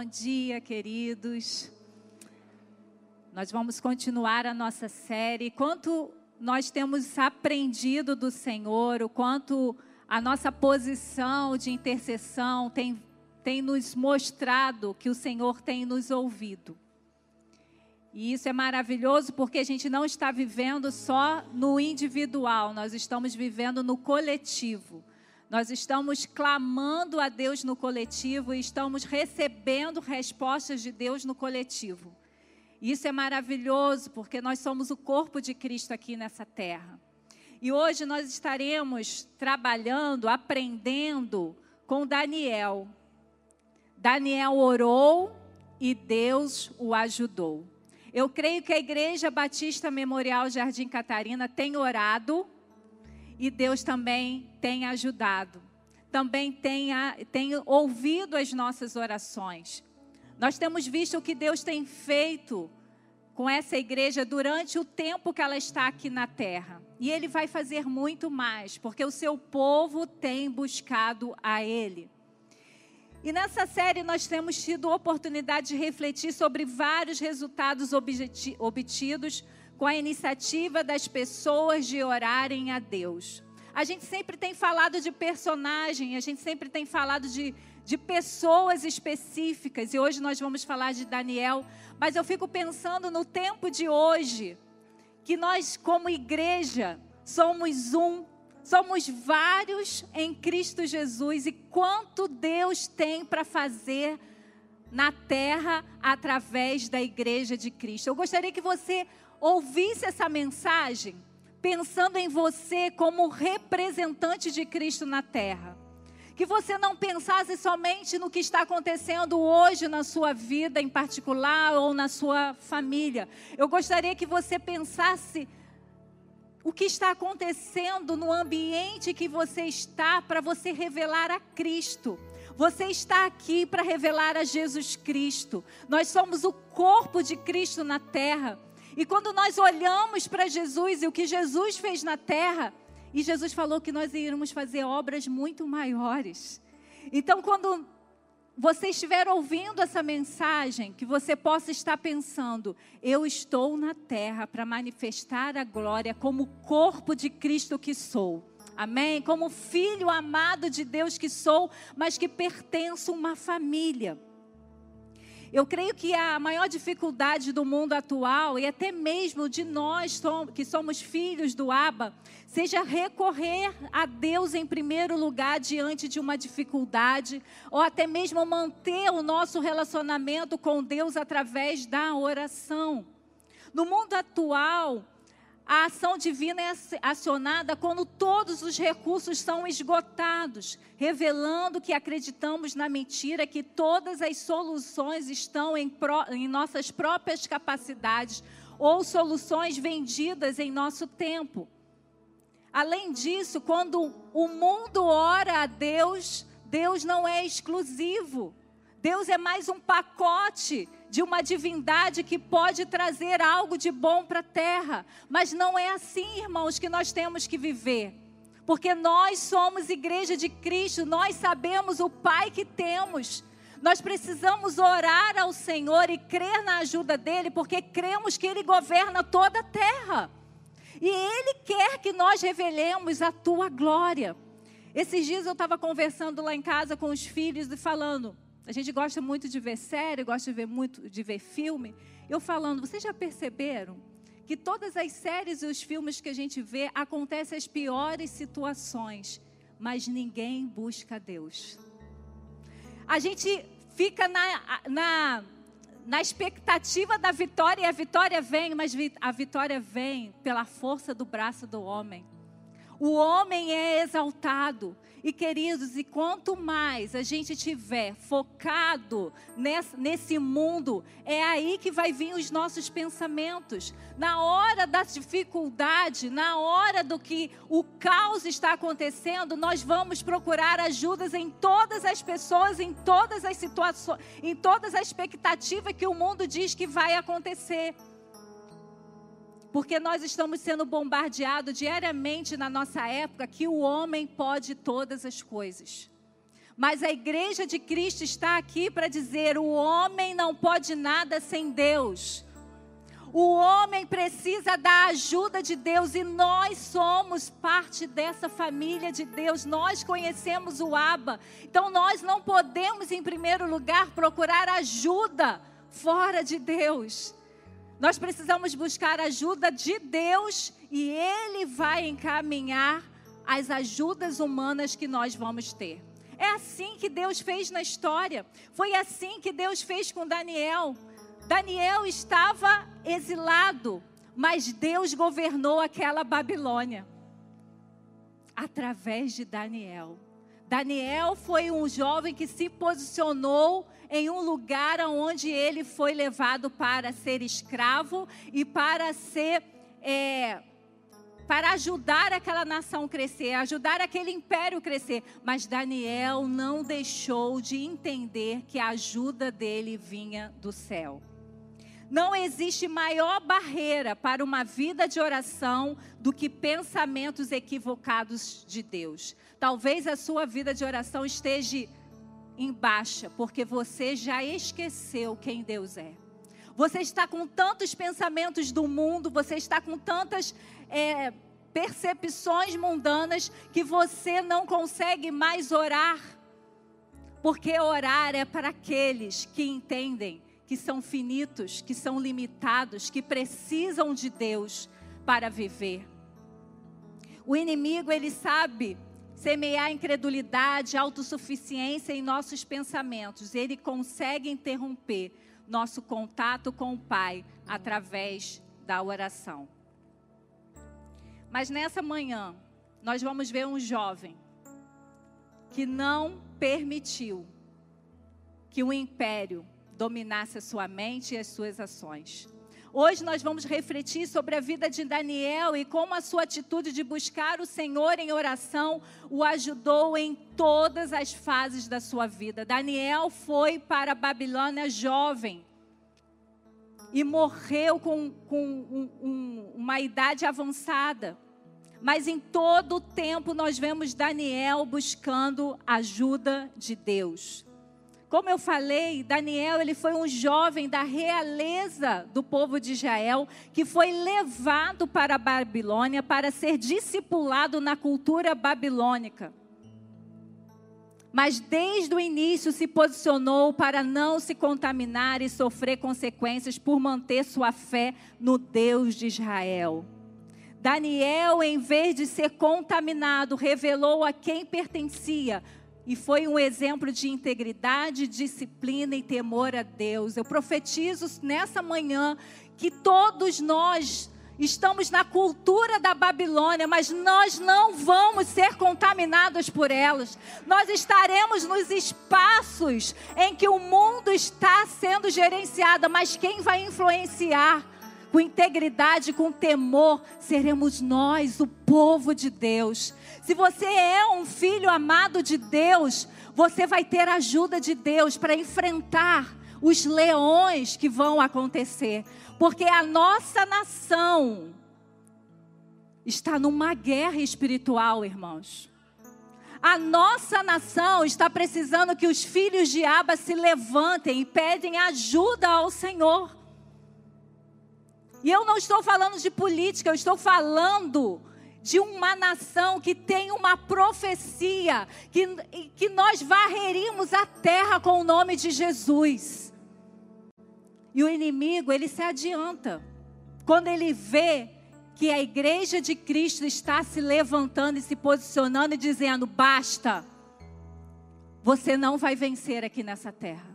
Bom dia, queridos. Nós vamos continuar a nossa série. Quanto nós temos aprendido do Senhor, o quanto a nossa posição de intercessão tem, tem nos mostrado que o Senhor tem nos ouvido. E isso é maravilhoso porque a gente não está vivendo só no individual, nós estamos vivendo no coletivo. Nós estamos clamando a Deus no coletivo e estamos recebendo respostas de Deus no coletivo. Isso é maravilhoso porque nós somos o corpo de Cristo aqui nessa terra. E hoje nós estaremos trabalhando, aprendendo com Daniel. Daniel orou e Deus o ajudou. Eu creio que a Igreja Batista Memorial Jardim Catarina tem orado e Deus também tem ajudado, também tem, tem ouvido as nossas orações. Nós temos visto o que Deus tem feito com essa igreja durante o tempo que ela está aqui na terra. E Ele vai fazer muito mais, porque o seu povo tem buscado a Ele. E nessa série nós temos tido a oportunidade de refletir sobre vários resultados obtidos com a iniciativa das pessoas de orarem a Deus. A gente sempre tem falado de personagem, a gente sempre tem falado de, de pessoas específicas, e hoje nós vamos falar de Daniel, mas eu fico pensando no tempo de hoje, que nós, como igreja, somos um, somos vários em Cristo Jesus, e quanto Deus tem para fazer na terra através da igreja de Cristo. Eu gostaria que você ouvisse essa mensagem pensando em você como representante de Cristo na terra. Que você não pensasse somente no que está acontecendo hoje na sua vida em particular ou na sua família. Eu gostaria que você pensasse o que está acontecendo no ambiente que você está para você revelar a Cristo. Você está aqui para revelar a Jesus Cristo. Nós somos o corpo de Cristo na terra. E quando nós olhamos para Jesus e o que Jesus fez na terra, e Jesus falou que nós iríamos fazer obras muito maiores. Então, quando você estiver ouvindo essa mensagem, que você possa estar pensando: eu estou na terra para manifestar a glória como corpo de Cristo que sou. Amém? Como filho amado de Deus que sou, mas que pertenço a uma família. Eu creio que a maior dificuldade do mundo atual, e até mesmo de nós que somos filhos do Abba, seja recorrer a Deus em primeiro lugar diante de uma dificuldade, ou até mesmo manter o nosso relacionamento com Deus através da oração. No mundo atual, a ação divina é acionada quando todos os recursos são esgotados, revelando que acreditamos na mentira que todas as soluções estão em, em nossas próprias capacidades ou soluções vendidas em nosso tempo. Além disso, quando o mundo ora a Deus, Deus não é exclusivo. Deus é mais um pacote de uma divindade que pode trazer algo de bom para a terra. Mas não é assim, irmãos, que nós temos que viver. Porque nós somos igreja de Cristo, nós sabemos o Pai que temos. Nós precisamos orar ao Senhor e crer na ajuda dele, porque cremos que ele governa toda a terra. E ele quer que nós revelemos a tua glória. Esses dias eu estava conversando lá em casa com os filhos e falando: a gente gosta muito de ver série, gosta de ver muito de ver filme. Eu falando, vocês já perceberam que todas as séries e os filmes que a gente vê acontecem as piores situações, mas ninguém busca Deus. A gente fica na, na, na expectativa da vitória e a vitória vem, mas a vitória vem pela força do braço do homem. O homem é exaltado. E queridos, e quanto mais a gente tiver focado nesse, nesse mundo, é aí que vai vir os nossos pensamentos. Na hora da dificuldade, na hora do que o caos está acontecendo, nós vamos procurar ajudas em todas as pessoas, em todas as situações, em todas as expectativas que o mundo diz que vai acontecer porque nós estamos sendo bombardeados diariamente na nossa época que o homem pode todas as coisas. Mas a igreja de Cristo está aqui para dizer: o homem não pode nada sem Deus. O homem precisa da ajuda de Deus e nós somos parte dessa família de Deus. Nós conhecemos o Abba. Então nós não podemos, em primeiro lugar, procurar ajuda fora de Deus. Nós precisamos buscar ajuda de Deus e Ele vai encaminhar as ajudas humanas que nós vamos ter. É assim que Deus fez na história. Foi assim que Deus fez com Daniel. Daniel estava exilado, mas Deus governou aquela Babilônia através de Daniel. Daniel foi um jovem que se posicionou em um lugar onde ele foi levado para ser escravo e para ser é, para ajudar aquela nação crescer, ajudar aquele império crescer. Mas Daniel não deixou de entender que a ajuda dele vinha do céu. Não existe maior barreira para uma vida de oração do que pensamentos equivocados de Deus. Talvez a sua vida de oração esteja em baixa, porque você já esqueceu quem Deus é. Você está com tantos pensamentos do mundo, você está com tantas é, percepções mundanas que você não consegue mais orar. Porque orar é para aqueles que entendem que são finitos, que são limitados, que precisam de Deus para viver. O inimigo, ele sabe semear incredulidade, autossuficiência em nossos pensamentos. Ele consegue interromper nosso contato com o Pai através da oração. Mas nessa manhã, nós vamos ver um jovem que não permitiu que o império dominasse a sua mente e as suas ações. Hoje nós vamos refletir sobre a vida de Daniel e como a sua atitude de buscar o Senhor em oração o ajudou em todas as fases da sua vida. Daniel foi para a Babilônia jovem e morreu com, com um, um, uma idade avançada. Mas em todo o tempo nós vemos Daniel buscando ajuda de Deus. Como eu falei, Daniel, ele foi um jovem da realeza do povo de Israel que foi levado para a Babilônia para ser discipulado na cultura babilônica. Mas desde o início se posicionou para não se contaminar e sofrer consequências por manter sua fé no Deus de Israel. Daniel, em vez de ser contaminado, revelou a quem pertencia, e foi um exemplo de integridade, disciplina e temor a Deus. Eu profetizo nessa manhã que todos nós estamos na cultura da Babilônia, mas nós não vamos ser contaminados por elas. Nós estaremos nos espaços em que o mundo está sendo gerenciado, mas quem vai influenciar? Com integridade, com temor, seremos nós, o povo de Deus. Se você é um filho amado de Deus, você vai ter a ajuda de Deus para enfrentar os leões que vão acontecer, porque a nossa nação está numa guerra espiritual, irmãos. A nossa nação está precisando que os filhos de Aba se levantem e pedem ajuda ao Senhor. E eu não estou falando de política, eu estou falando de uma nação que tem uma profecia, que, que nós varreríamos a terra com o nome de Jesus. E o inimigo, ele se adianta. Quando ele vê que a igreja de Cristo está se levantando e se posicionando e dizendo: basta, você não vai vencer aqui nessa terra.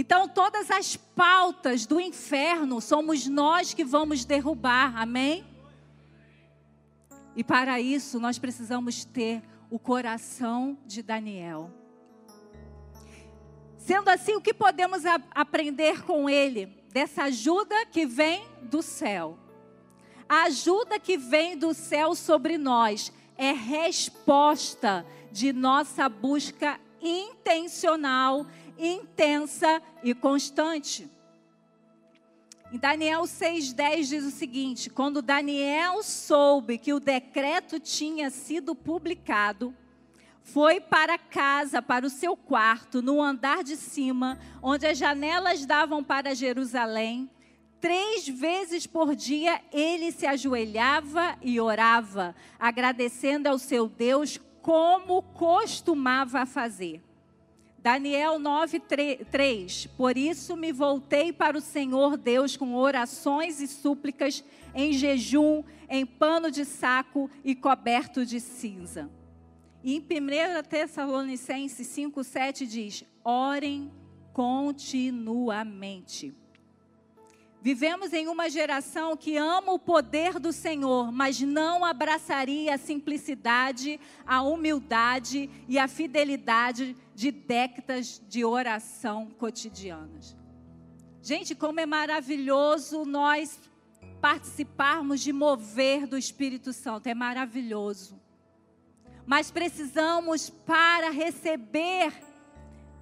Então, todas as pautas do inferno somos nós que vamos derrubar, amém? E para isso, nós precisamos ter o coração de Daniel. Sendo assim, o que podemos aprender com ele? Dessa ajuda que vem do céu. A ajuda que vem do céu sobre nós é resposta de nossa busca intencional intensa e constante. Em Daniel 6,10 diz o seguinte: Quando Daniel soube que o decreto tinha sido publicado, foi para casa, para o seu quarto, no andar de cima, onde as janelas davam para Jerusalém. Três vezes por dia ele se ajoelhava e orava, agradecendo ao seu Deus como costumava fazer. Daniel 9, 3. Por isso me voltei para o Senhor Deus com orações e súplicas, em jejum, em pano de saco e coberto de cinza. E em 1 Tessalonicenses 5, 7 diz: orem continuamente. Vivemos em uma geração que ama o poder do Senhor, mas não abraçaria a simplicidade, a humildade e a fidelidade de décadas de oração cotidianas. Gente, como é maravilhoso nós participarmos de mover do Espírito Santo, é maravilhoso. Mas precisamos, para receber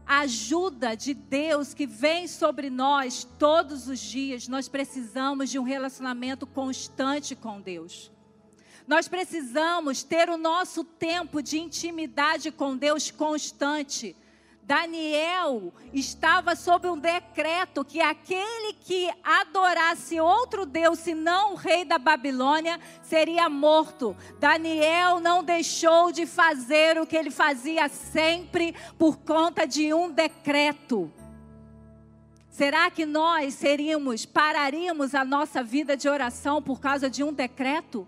a ajuda de Deus que vem sobre nós todos os dias, nós precisamos de um relacionamento constante com Deus. Nós precisamos ter o nosso tempo de intimidade com Deus constante. Daniel estava sob um decreto que aquele que adorasse outro Deus, senão o rei da Babilônia, seria morto. Daniel não deixou de fazer o que ele fazia sempre por conta de um decreto. Será que nós seríamos, pararíamos a nossa vida de oração por causa de um decreto?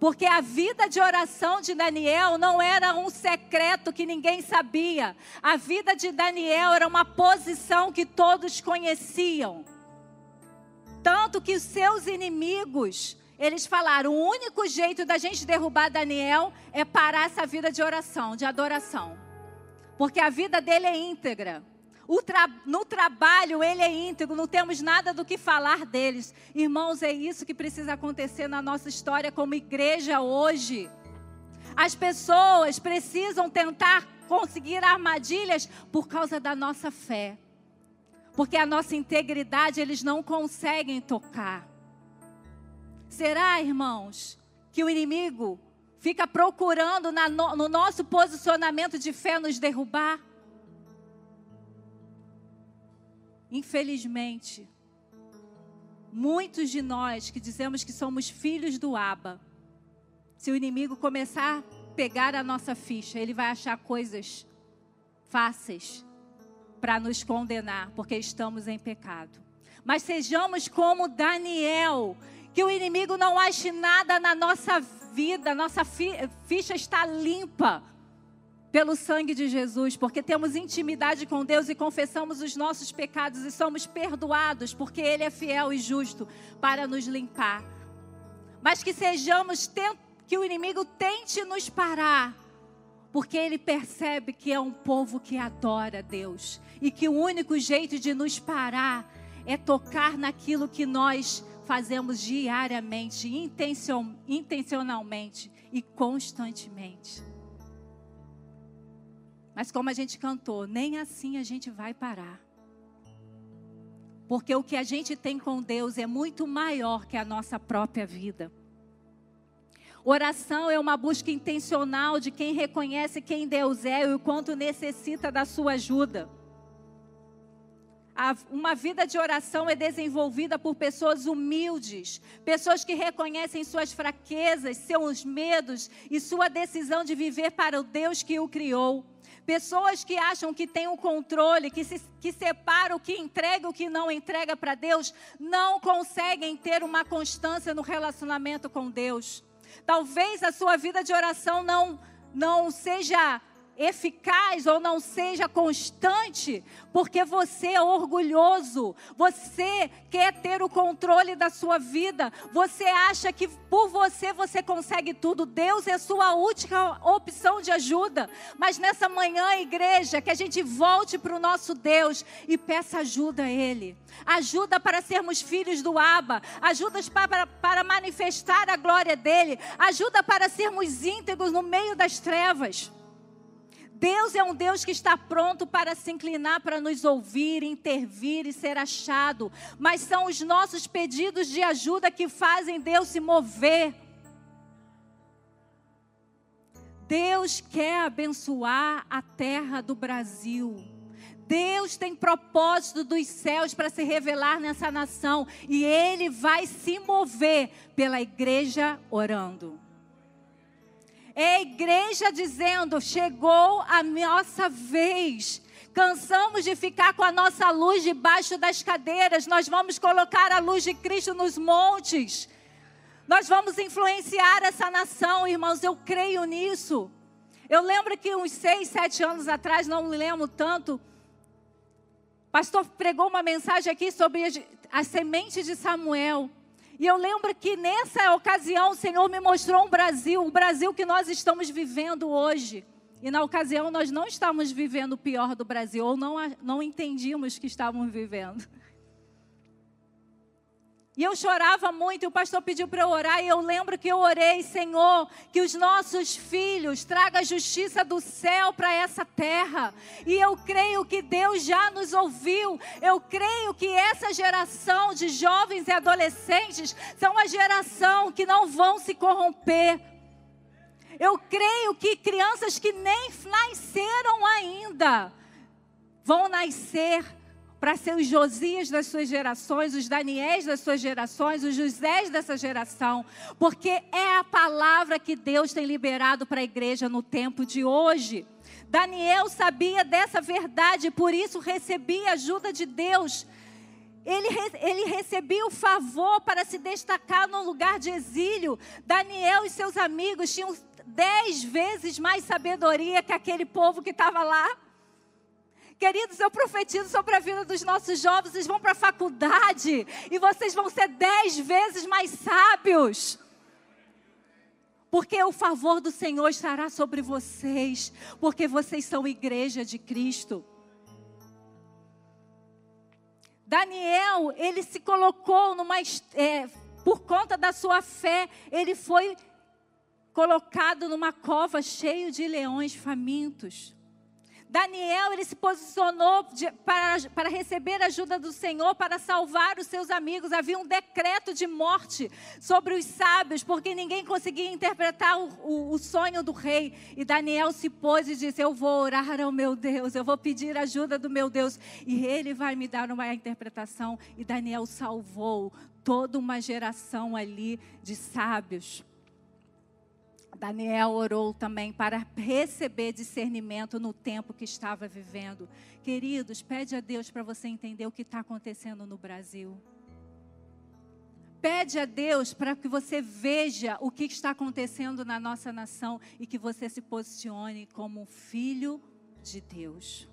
Porque a vida de oração de Daniel não era um secreto que ninguém sabia. A vida de Daniel era uma posição que todos conheciam. Tanto que os seus inimigos, eles falaram: o único jeito da gente derrubar Daniel é parar essa vida de oração, de adoração. Porque a vida dele é íntegra. Tra no trabalho ele é íntegro, não temos nada do que falar deles. Irmãos, é isso que precisa acontecer na nossa história como igreja hoje. As pessoas precisam tentar conseguir armadilhas por causa da nossa fé. Porque a nossa integridade eles não conseguem tocar. Será, irmãos, que o inimigo fica procurando no, no nosso posicionamento de fé nos derrubar? Infelizmente, muitos de nós que dizemos que somos filhos do Aba, se o inimigo começar a pegar a nossa ficha, ele vai achar coisas fáceis para nos condenar, porque estamos em pecado. Mas sejamos como Daniel, que o inimigo não ache nada na nossa vida, nossa ficha está limpa pelo sangue de Jesus, porque temos intimidade com Deus e confessamos os nossos pecados e somos perdoados, porque Ele é fiel e justo para nos limpar. Mas que sejamos, que o inimigo tente nos parar, porque ele percebe que é um povo que adora Deus e que o único jeito de nos parar é tocar naquilo que nós fazemos diariamente, intencionalmente e constantemente. Mas como a gente cantou, nem assim a gente vai parar. Porque o que a gente tem com Deus é muito maior que a nossa própria vida. Oração é uma busca intencional de quem reconhece quem Deus é e o quanto necessita da sua ajuda. Uma vida de oração é desenvolvida por pessoas humildes, pessoas que reconhecem suas fraquezas, seus medos e sua decisão de viver para o Deus que o criou. Pessoas que acham que têm o um controle, que, se, que separam o que entrega e o que não entrega para Deus, não conseguem ter uma constância no relacionamento com Deus. Talvez a sua vida de oração não, não seja eficaz ou não seja constante, porque você é orgulhoso, você quer ter o controle da sua vida, você acha que por você você consegue tudo, Deus é sua última opção de ajuda. Mas nessa manhã, igreja, que a gente volte para o nosso Deus e peça ajuda a Ele, ajuda para sermos filhos do Abba, ajuda para, para manifestar a glória dEle, ajuda para sermos íntegros no meio das trevas. Deus é um Deus que está pronto para se inclinar, para nos ouvir, intervir e ser achado. Mas são os nossos pedidos de ajuda que fazem Deus se mover. Deus quer abençoar a terra do Brasil. Deus tem propósito dos céus para se revelar nessa nação e ele vai se mover pela igreja orando. É a igreja dizendo: chegou a nossa vez. Cansamos de ficar com a nossa luz debaixo das cadeiras. Nós vamos colocar a luz de Cristo nos montes. Nós vamos influenciar essa nação, irmãos. Eu creio nisso. Eu lembro que uns seis, sete anos atrás, não me lembro tanto, pastor pregou uma mensagem aqui sobre a semente de Samuel. E eu lembro que nessa ocasião o Senhor me mostrou um Brasil, o Brasil que nós estamos vivendo hoje. E na ocasião nós não estávamos vivendo o pior do Brasil, ou não, não entendíamos que estávamos vivendo. E eu chorava muito, e o pastor pediu para eu orar, e eu lembro que eu orei, Senhor, que os nossos filhos tragam a justiça do céu para essa terra. E eu creio que Deus já nos ouviu. Eu creio que essa geração de jovens e adolescentes são uma geração que não vão se corromper. Eu creio que crianças que nem nasceram ainda vão nascer para ser os Josias das suas gerações, os Daniéis das suas gerações, os Josés dessa geração, porque é a palavra que Deus tem liberado para a igreja no tempo de hoje. Daniel sabia dessa verdade, por isso recebia ajuda de Deus. Ele, ele recebia o favor para se destacar no lugar de exílio. Daniel e seus amigos tinham dez vezes mais sabedoria que aquele povo que estava lá. Queridos, eu profetizo sobre a vida dos nossos jovens. Vocês vão para a faculdade e vocês vão ser dez vezes mais sábios. Porque o favor do Senhor estará sobre vocês. Porque vocês são igreja de Cristo. Daniel, ele se colocou numa. É, por conta da sua fé, ele foi colocado numa cova cheio de leões famintos. Daniel, ele se posicionou de, para, para receber ajuda do Senhor, para salvar os seus amigos. Havia um decreto de morte sobre os sábios, porque ninguém conseguia interpretar o, o, o sonho do rei. E Daniel se pôs e disse: Eu vou orar ao meu Deus, eu vou pedir ajuda do meu Deus, e ele vai me dar uma interpretação. E Daniel salvou toda uma geração ali de sábios. Daniel orou também para receber discernimento no tempo que estava vivendo. Queridos, pede a Deus para você entender o que está acontecendo no Brasil. Pede a Deus para que você veja o que está acontecendo na nossa nação e que você se posicione como filho de Deus.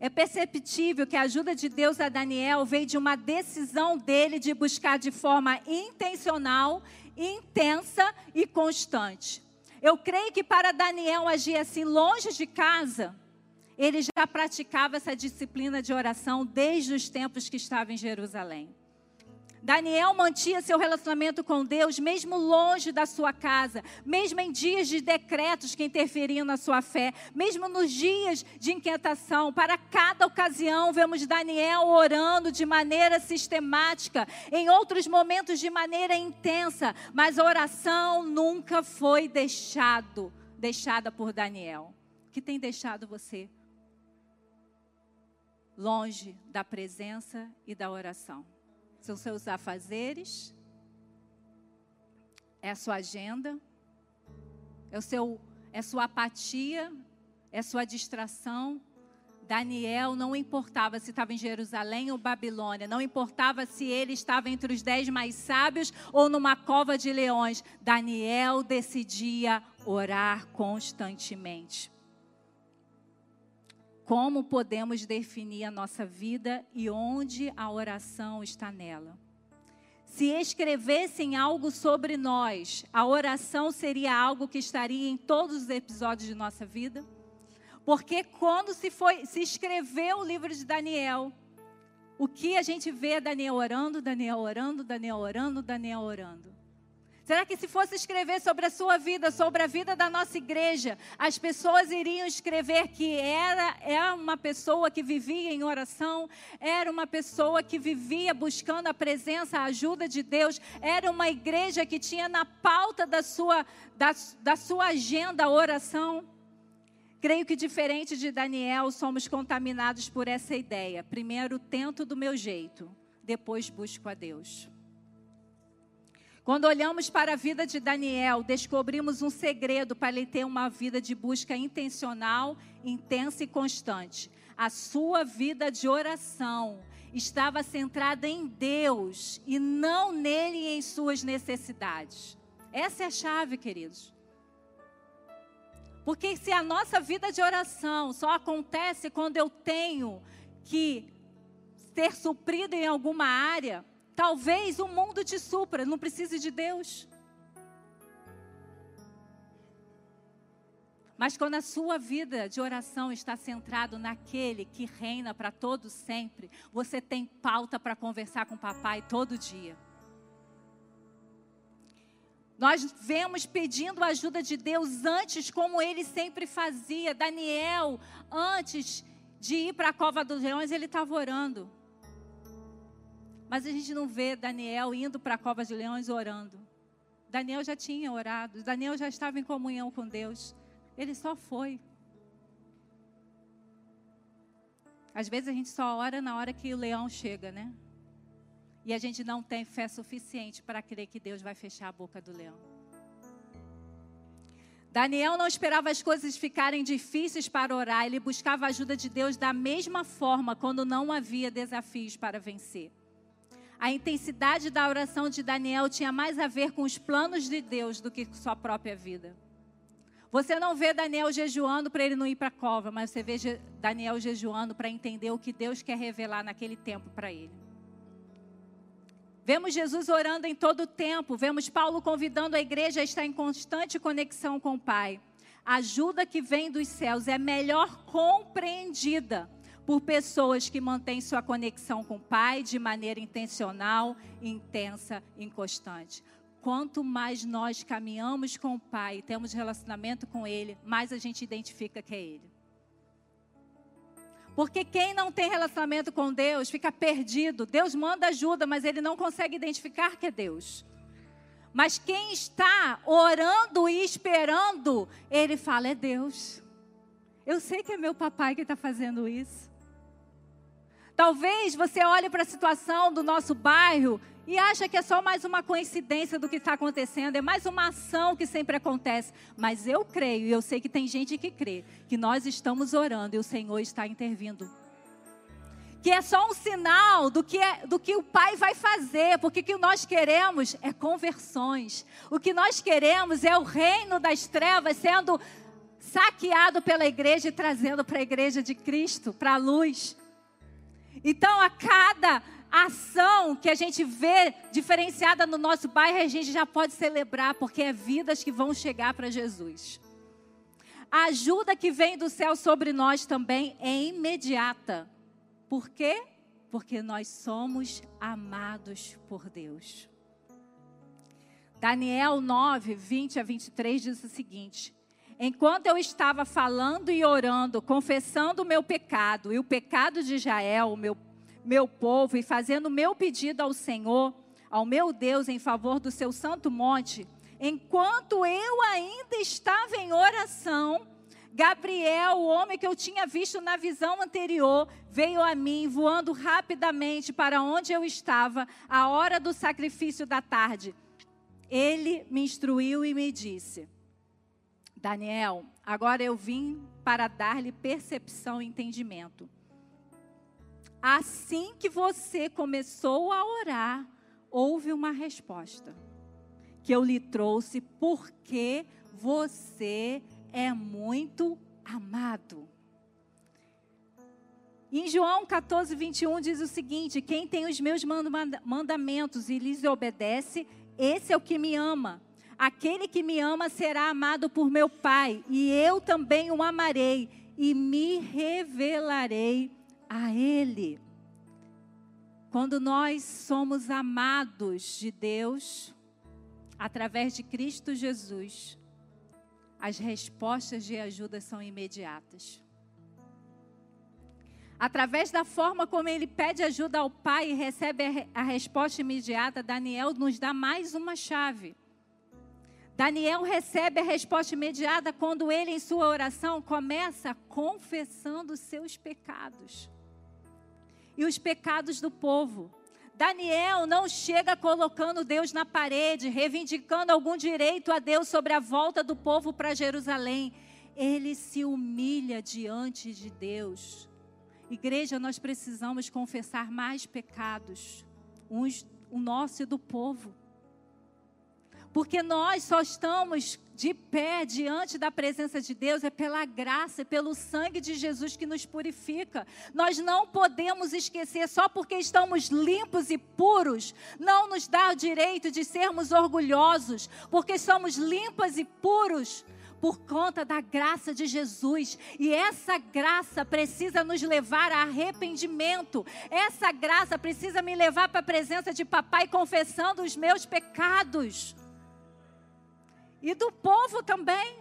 É perceptível que a ajuda de Deus a Daniel veio de uma decisão dele de buscar de forma intencional intensa e constante. Eu creio que para Daniel agir assim longe de casa, ele já praticava essa disciplina de oração desde os tempos que estava em Jerusalém. Daniel mantinha seu relacionamento com Deus, mesmo longe da sua casa, mesmo em dias de decretos que interferiam na sua fé, mesmo nos dias de inquietação. Para cada ocasião, vemos Daniel orando de maneira sistemática, em outros momentos de maneira intensa, mas a oração nunca foi deixado, deixada por Daniel. Que tem deixado você longe da presença e da oração? São seus afazeres? É a sua agenda? É o seu é sua apatia? É sua distração? Daniel não importava se estava em Jerusalém ou Babilônia, não importava se ele estava entre os dez mais sábios ou numa cova de leões. Daniel decidia orar constantemente. Como podemos definir a nossa vida e onde a oração está nela? Se escrevessem algo sobre nós, a oração seria algo que estaria em todos os episódios de nossa vida? Porque quando se, foi, se escreveu o livro de Daniel, o que a gente vê é Daniel orando, Daniel orando, Daniel orando, Daniel orando. Será que se fosse escrever sobre a sua vida, sobre a vida da nossa igreja, as pessoas iriam escrever que era, era uma pessoa que vivia em oração, era uma pessoa que vivia buscando a presença, a ajuda de Deus, era uma igreja que tinha na pauta da sua, da, da sua agenda a oração? Creio que, diferente de Daniel, somos contaminados por essa ideia. Primeiro, tento do meu jeito, depois busco a Deus. Quando olhamos para a vida de Daniel, descobrimos um segredo para ele ter uma vida de busca intencional, intensa e constante. A sua vida de oração estava centrada em Deus e não nele e em suas necessidades. Essa é a chave, queridos. Porque se a nossa vida de oração só acontece quando eu tenho que ser suprido em alguma área, Talvez o mundo te supra, não precise de Deus. Mas quando a sua vida de oração está centrado naquele que reina para todos sempre, você tem pauta para conversar com o papai todo dia. Nós vemos pedindo a ajuda de Deus antes, como ele sempre fazia. Daniel, antes de ir para a cova dos leões, ele estava orando. Mas a gente não vê Daniel indo para a cova de leões orando. Daniel já tinha orado, Daniel já estava em comunhão com Deus. Ele só foi. Às vezes a gente só ora na hora que o leão chega, né? E a gente não tem fé suficiente para crer que Deus vai fechar a boca do leão. Daniel não esperava as coisas ficarem difíceis para orar, ele buscava a ajuda de Deus da mesma forma quando não havia desafios para vencer. A intensidade da oração de Daniel tinha mais a ver com os planos de Deus do que com sua própria vida. Você não vê Daniel jejuando para ele não ir para a cova, mas você vê Daniel jejuando para entender o que Deus quer revelar naquele tempo para ele. Vemos Jesus orando em todo o tempo, vemos Paulo convidando a igreja a estar em constante conexão com o Pai. A ajuda que vem dos céus é melhor compreendida por pessoas que mantêm sua conexão com o Pai de maneira intencional, intensa e constante. Quanto mais nós caminhamos com o Pai e temos relacionamento com Ele, mais a gente identifica que é Ele. Porque quem não tem relacionamento com Deus fica perdido. Deus manda ajuda, mas ele não consegue identificar que é Deus. Mas quem está orando e esperando, ele fala: é Deus. Eu sei que é meu papai que está fazendo isso. Talvez você olhe para a situação do nosso bairro e acha que é só mais uma coincidência do que está acontecendo, é mais uma ação que sempre acontece. Mas eu creio, e eu sei que tem gente que crê, que nós estamos orando e o Senhor está intervindo. Que é só um sinal do que, é, do que o Pai vai fazer, porque o que nós queremos é conversões. O que nós queremos é o reino das trevas sendo saqueado pela igreja e trazendo para a igreja de Cristo, para a luz. Então, a cada ação que a gente vê diferenciada no nosso bairro, a gente já pode celebrar, porque é vidas que vão chegar para Jesus. A ajuda que vem do céu sobre nós também é imediata. Por quê? Porque nós somos amados por Deus. Daniel 9, 20 a 23 diz o seguinte: Enquanto eu estava falando e orando, confessando o meu pecado e o pecado de Israel, o meu, meu povo, e fazendo o meu pedido ao Senhor, ao meu Deus, em favor do seu santo monte, enquanto eu ainda estava em oração, Gabriel, o homem que eu tinha visto na visão anterior, veio a mim voando rapidamente para onde eu estava, à hora do sacrifício da tarde. Ele me instruiu e me disse: Daniel, agora eu vim para dar-lhe percepção e entendimento. Assim que você começou a orar, houve uma resposta que eu lhe trouxe porque você é muito amado. Em João 14, 21 diz o seguinte: Quem tem os meus mandamentos e lhes obedece, esse é o que me ama. Aquele que me ama será amado por meu Pai, e eu também o amarei e me revelarei a Ele. Quando nós somos amados de Deus, através de Cristo Jesus, as respostas de ajuda são imediatas. Através da forma como ele pede ajuda ao pai e recebe a resposta imediata, Daniel nos dá mais uma chave. Daniel recebe a resposta imediata quando ele, em sua oração, começa confessando seus pecados e os pecados do povo. Daniel não chega colocando Deus na parede, reivindicando algum direito a Deus sobre a volta do povo para Jerusalém. Ele se humilha diante de Deus Igreja, nós precisamos confessar mais pecados, uns, o nosso e do povo. Porque nós só estamos de pé diante da presença de Deus é pela graça, é pelo sangue de Jesus que nos purifica. Nós não podemos esquecer, só porque estamos limpos e puros, não nos dá o direito de sermos orgulhosos, porque somos limpas e puros por conta da graça de Jesus. E essa graça precisa nos levar a arrependimento. Essa graça precisa me levar para a presença de papai confessando os meus pecados. E do povo também.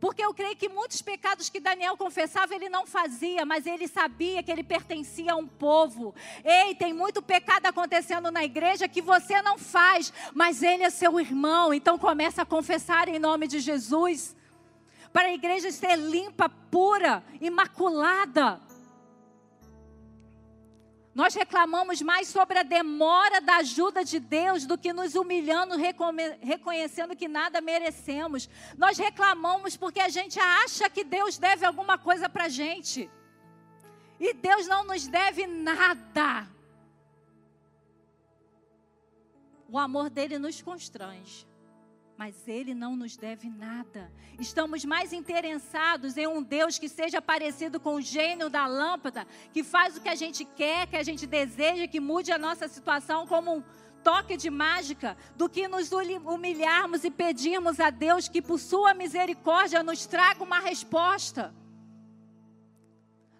Porque eu creio que muitos pecados que Daniel confessava, ele não fazia, mas ele sabia que ele pertencia a um povo. Ei, tem muito pecado acontecendo na igreja que você não faz, mas ele é seu irmão. Então começa a confessar em nome de Jesus. Para a igreja ser limpa, pura, imaculada. Nós reclamamos mais sobre a demora da ajuda de Deus do que nos humilhando, reconhecendo que nada merecemos. Nós reclamamos porque a gente acha que Deus deve alguma coisa para a gente. E Deus não nos deve nada. O amor dele nos constrange mas Ele não nos deve nada. Estamos mais interessados em um Deus que seja parecido com o gênio da lâmpada, que faz o que a gente quer, que a gente deseja, que mude a nossa situação como um toque de mágica, do que nos humilharmos e pedirmos a Deus que, por Sua misericórdia, nos traga uma resposta.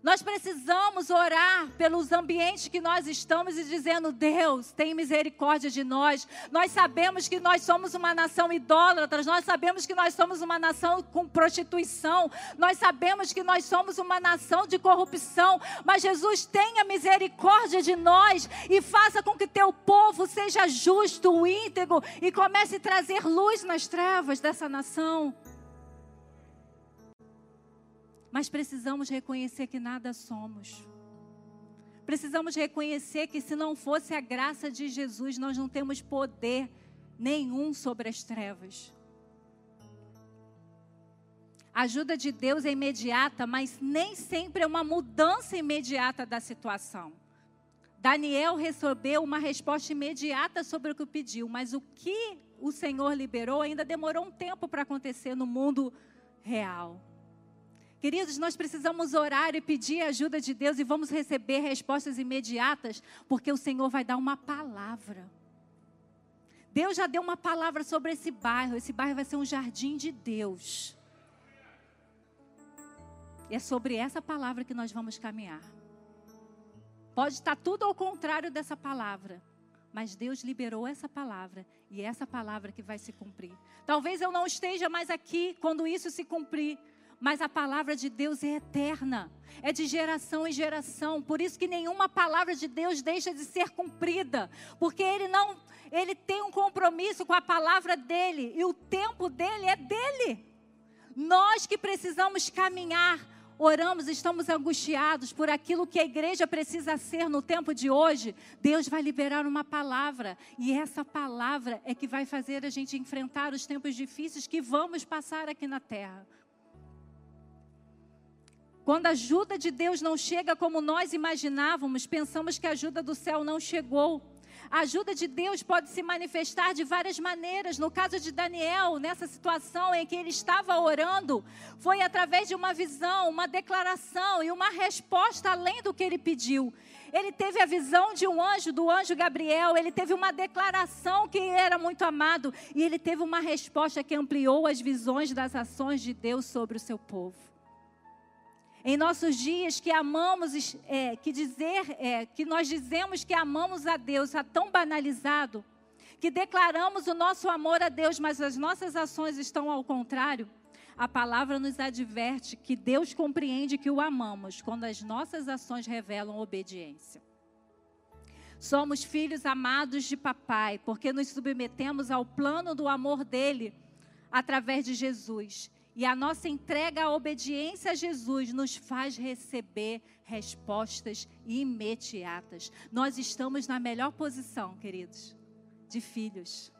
Nós precisamos orar pelos ambientes que nós estamos e dizendo: Deus, tem misericórdia de nós. Nós sabemos que nós somos uma nação idólatra, nós sabemos que nós somos uma nação com prostituição, nós sabemos que nós somos uma nação de corrupção, mas Jesus tenha misericórdia de nós e faça com que teu povo seja justo, íntegro e comece a trazer luz nas trevas dessa nação. Mas precisamos reconhecer que nada somos. Precisamos reconhecer que se não fosse a graça de Jesus, nós não temos poder nenhum sobre as trevas. A ajuda de Deus é imediata, mas nem sempre é uma mudança imediata da situação. Daniel recebeu uma resposta imediata sobre o que pediu, mas o que o Senhor liberou ainda demorou um tempo para acontecer no mundo real. Queridos, nós precisamos orar e pedir a ajuda de Deus e vamos receber respostas imediatas, porque o Senhor vai dar uma palavra. Deus já deu uma palavra sobre esse bairro. Esse bairro vai ser um jardim de Deus. E é sobre essa palavra que nós vamos caminhar. Pode estar tudo ao contrário dessa palavra, mas Deus liberou essa palavra e é essa palavra que vai se cumprir. Talvez eu não esteja mais aqui quando isso se cumprir, mas a palavra de Deus é eterna, é de geração em geração. Por isso que nenhuma palavra de Deus deixa de ser cumprida, porque ele não, ele tem um compromisso com a palavra dele e o tempo dele é dele. Nós que precisamos caminhar, oramos, estamos angustiados por aquilo que a igreja precisa ser no tempo de hoje, Deus vai liberar uma palavra, e essa palavra é que vai fazer a gente enfrentar os tempos difíceis que vamos passar aqui na terra. Quando a ajuda de Deus não chega como nós imaginávamos, pensamos que a ajuda do céu não chegou. A ajuda de Deus pode se manifestar de várias maneiras. No caso de Daniel, nessa situação em que ele estava orando, foi através de uma visão, uma declaração e uma resposta além do que ele pediu. Ele teve a visão de um anjo, do anjo Gabriel, ele teve uma declaração que era muito amado e ele teve uma resposta que ampliou as visões das ações de Deus sobre o seu povo. Em nossos dias que amamos, é, que dizer, é, que nós dizemos que amamos a Deus, está tão banalizado que declaramos o nosso amor a Deus, mas as nossas ações estão ao contrário, a palavra nos adverte que Deus compreende que o amamos quando as nossas ações revelam obediência. Somos filhos amados de papai, porque nos submetemos ao plano do amor dele através de Jesus. E a nossa entrega à obediência a Jesus nos faz receber respostas imediatas. Nós estamos na melhor posição, queridos, de filhos.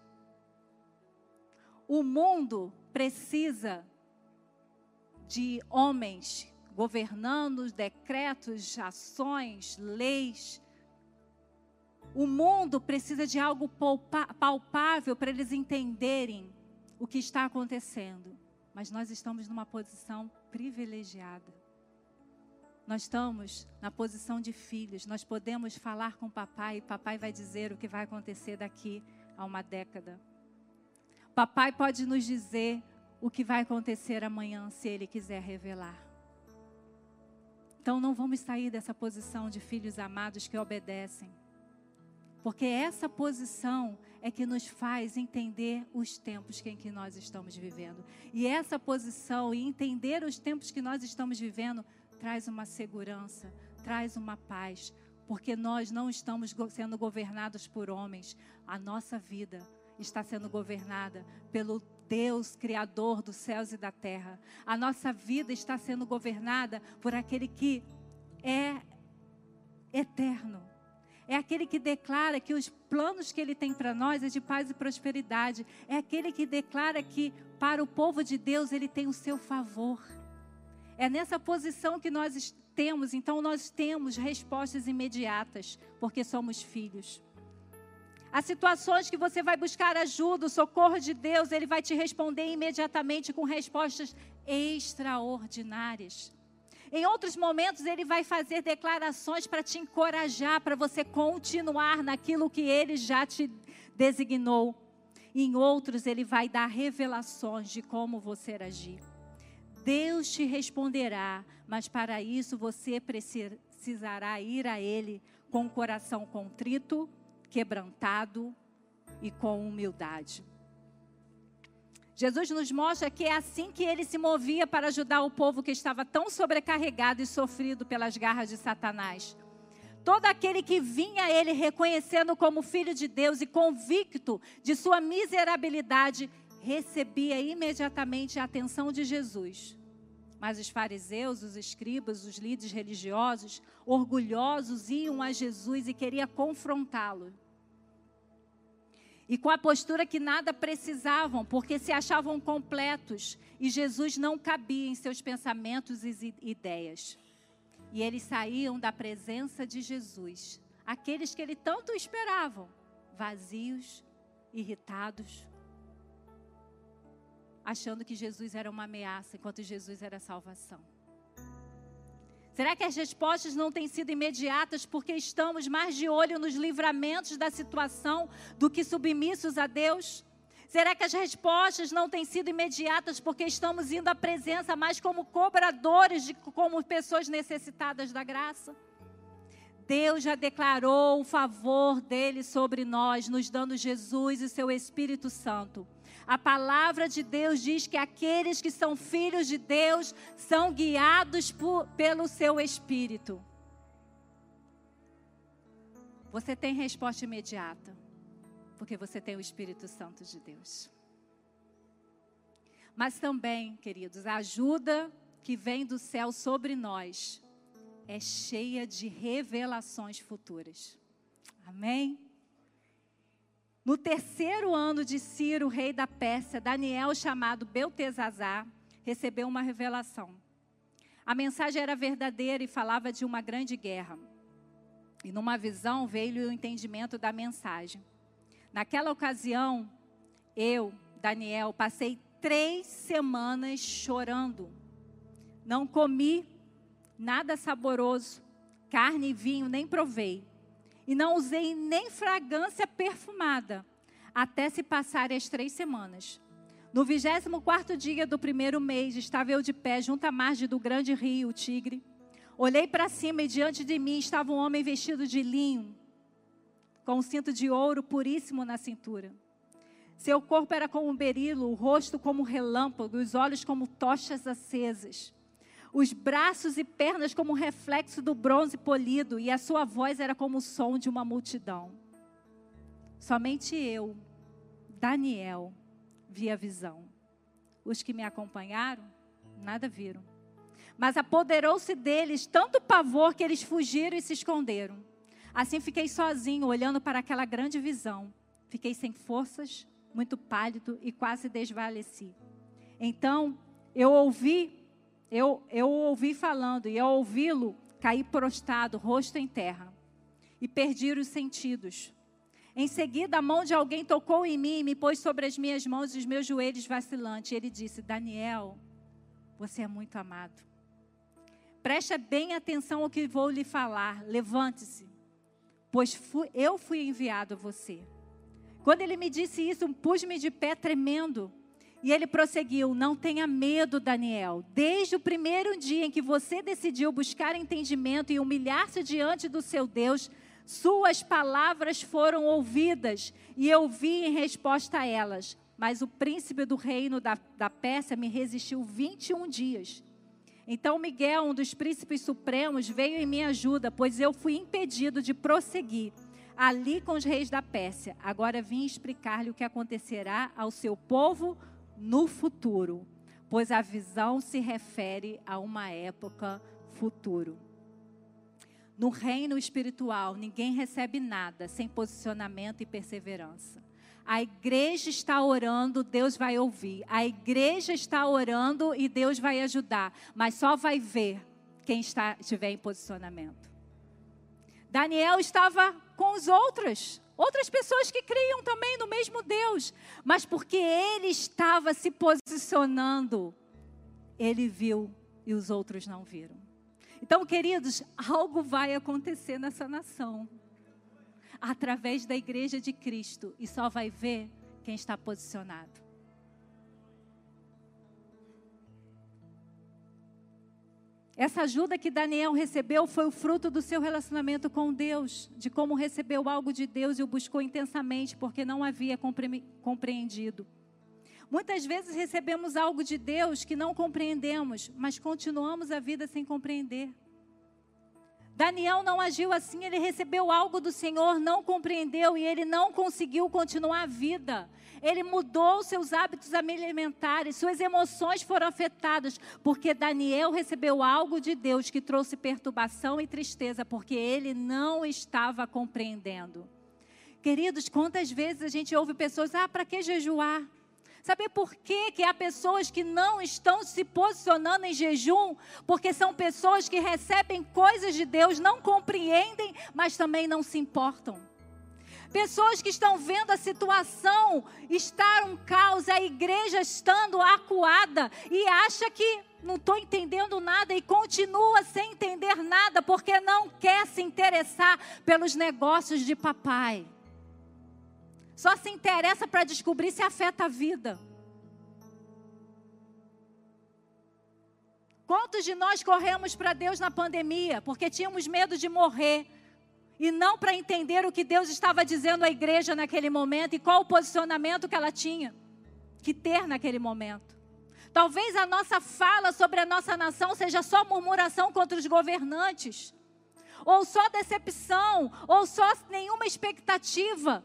O mundo precisa de homens governando decretos, ações, leis. O mundo precisa de algo palpável para eles entenderem o que está acontecendo. Mas nós estamos numa posição privilegiada. Nós estamos na posição de filhos. Nós podemos falar com papai e papai vai dizer o que vai acontecer daqui a uma década. Papai pode nos dizer o que vai acontecer amanhã, se Ele quiser revelar. Então não vamos sair dessa posição de filhos amados que obedecem. Porque essa posição é que nos faz entender os tempos em que nós estamos vivendo. E essa posição e entender os tempos que nós estamos vivendo traz uma segurança, traz uma paz, porque nós não estamos sendo governados por homens. A nossa vida está sendo governada pelo Deus, Criador dos céus e da terra. A nossa vida está sendo governada por aquele que é eterno. É aquele que declara que os planos que ele tem para nós é de paz e prosperidade. É aquele que declara que para o povo de Deus ele tem o seu favor. É nessa posição que nós temos, então nós temos respostas imediatas, porque somos filhos. Há situações que você vai buscar ajuda, o socorro de Deus, ele vai te responder imediatamente com respostas extraordinárias. Em outros momentos, ele vai fazer declarações para te encorajar, para você continuar naquilo que ele já te designou. Em outros, ele vai dar revelações de como você agir. Deus te responderá, mas para isso você precisará ir a Ele com o coração contrito quebrantado e com humildade. Jesus nos mostra que é assim que ele se movia para ajudar o povo que estava tão sobrecarregado e sofrido pelas garras de Satanás. Todo aquele que vinha a ele reconhecendo como filho de Deus e convicto de sua miserabilidade, recebia imediatamente a atenção de Jesus. Mas os fariseus, os escribas, os líderes religiosos, orgulhosos, iam a Jesus e queriam confrontá-lo. E com a postura que nada precisavam, porque se achavam completos e Jesus não cabia em seus pensamentos e ideias. E eles saíam da presença de Jesus, aqueles que ele tanto esperavam, vazios, irritados, achando que Jesus era uma ameaça, enquanto Jesus era salvação. Será que as respostas não têm sido imediatas porque estamos mais de olho nos livramentos da situação do que submissos a Deus? Será que as respostas não têm sido imediatas porque estamos indo à presença mais como cobradores de como pessoas necessitadas da graça? Deus já declarou o favor dele sobre nós, nos dando Jesus e seu Espírito Santo. A palavra de Deus diz que aqueles que são filhos de Deus são guiados por, pelo seu Espírito. Você tem resposta imediata, porque você tem o Espírito Santo de Deus. Mas também, queridos, a ajuda que vem do céu sobre nós é cheia de revelações futuras. Amém? No terceiro ano de Ciro, rei da Pérsia, Daniel, chamado Beltesazar, recebeu uma revelação. A mensagem era verdadeira e falava de uma grande guerra. E numa visão veio o entendimento da mensagem. Naquela ocasião, eu, Daniel, passei três semanas chorando. Não comi nada saboroso, carne e vinho nem provei e não usei nem fragrância perfumada, até se passarem as três semanas. No vigésimo quarto dia do primeiro mês, estava eu de pé junto à margem do grande rio, o Tigre. Olhei para cima e diante de mim estava um homem vestido de linho, com um cinto de ouro puríssimo na cintura. Seu corpo era como um berilo, o rosto como um relâmpago, os olhos como tochas acesas. Os braços e pernas como um reflexo do bronze polido, e a sua voz era como o som de uma multidão. Somente eu, Daniel, vi a visão. Os que me acompanharam, nada viram. Mas apoderou-se deles tanto pavor que eles fugiram e se esconderam. Assim fiquei sozinho, olhando para aquela grande visão. Fiquei sem forças, muito pálido e quase desvaleci. Então, eu ouvi, eu, eu ouvi falando, e ao ouvi-lo, caí prostrado, rosto em terra, e perdi os sentidos. Em seguida, a mão de alguém tocou em mim e me pôs sobre as minhas mãos e os meus joelhos vacilantes. Ele disse: Daniel, você é muito amado. Preste bem atenção ao que vou lhe falar. Levante-se, pois fui, eu fui enviado a você. Quando ele me disse isso, pus-me de pé tremendo. E ele prosseguiu: Não tenha medo, Daniel. Desde o primeiro dia em que você decidiu buscar entendimento e humilhar-se diante do seu Deus, suas palavras foram ouvidas e eu vi em resposta a elas. Mas o príncipe do reino da, da Pérsia me resistiu 21 dias. Então Miguel, um dos príncipes supremos, veio em minha ajuda, pois eu fui impedido de prosseguir ali com os reis da Pérsia. Agora vim explicar-lhe o que acontecerá ao seu povo no futuro, pois a visão se refere a uma época futuro. No reino espiritual, ninguém recebe nada sem posicionamento e perseverança. A igreja está orando, Deus vai ouvir. A igreja está orando e Deus vai ajudar. Mas só vai ver quem está, estiver em posicionamento. Daniel estava com os outros, outras pessoas que criam também no mesmo Deus. Mas porque ele estava se posicionando, ele viu e os outros não viram. Então, queridos, algo vai acontecer nessa nação através da igreja de Cristo e só vai ver quem está posicionado. Essa ajuda que Daniel recebeu foi o fruto do seu relacionamento com Deus, de como recebeu algo de Deus e o buscou intensamente, porque não havia compreendido. Muitas vezes recebemos algo de Deus que não compreendemos, mas continuamos a vida sem compreender. Daniel não agiu assim, ele recebeu algo do Senhor, não compreendeu e ele não conseguiu continuar a vida. Ele mudou seus hábitos alimentares, suas emoções foram afetadas, porque Daniel recebeu algo de Deus que trouxe perturbação e tristeza, porque ele não estava compreendendo. Queridos, quantas vezes a gente ouve pessoas: ah, para que jejuar? Saber por que, que há pessoas que não estão se posicionando em jejum? Porque são pessoas que recebem coisas de Deus, não compreendem, mas também não se importam. Pessoas que estão vendo a situação estar um caos, a igreja estando acuada e acha que não estou entendendo nada e continua sem entender nada porque não quer se interessar pelos negócios de papai só se interessa para descobrir se afeta a vida. Quantos de nós corremos para Deus na pandemia porque tínhamos medo de morrer e não para entender o que Deus estava dizendo à igreja naquele momento e qual o posicionamento que ela tinha que ter naquele momento? Talvez a nossa fala sobre a nossa nação seja só murmuração contra os governantes, ou só decepção, ou só nenhuma expectativa.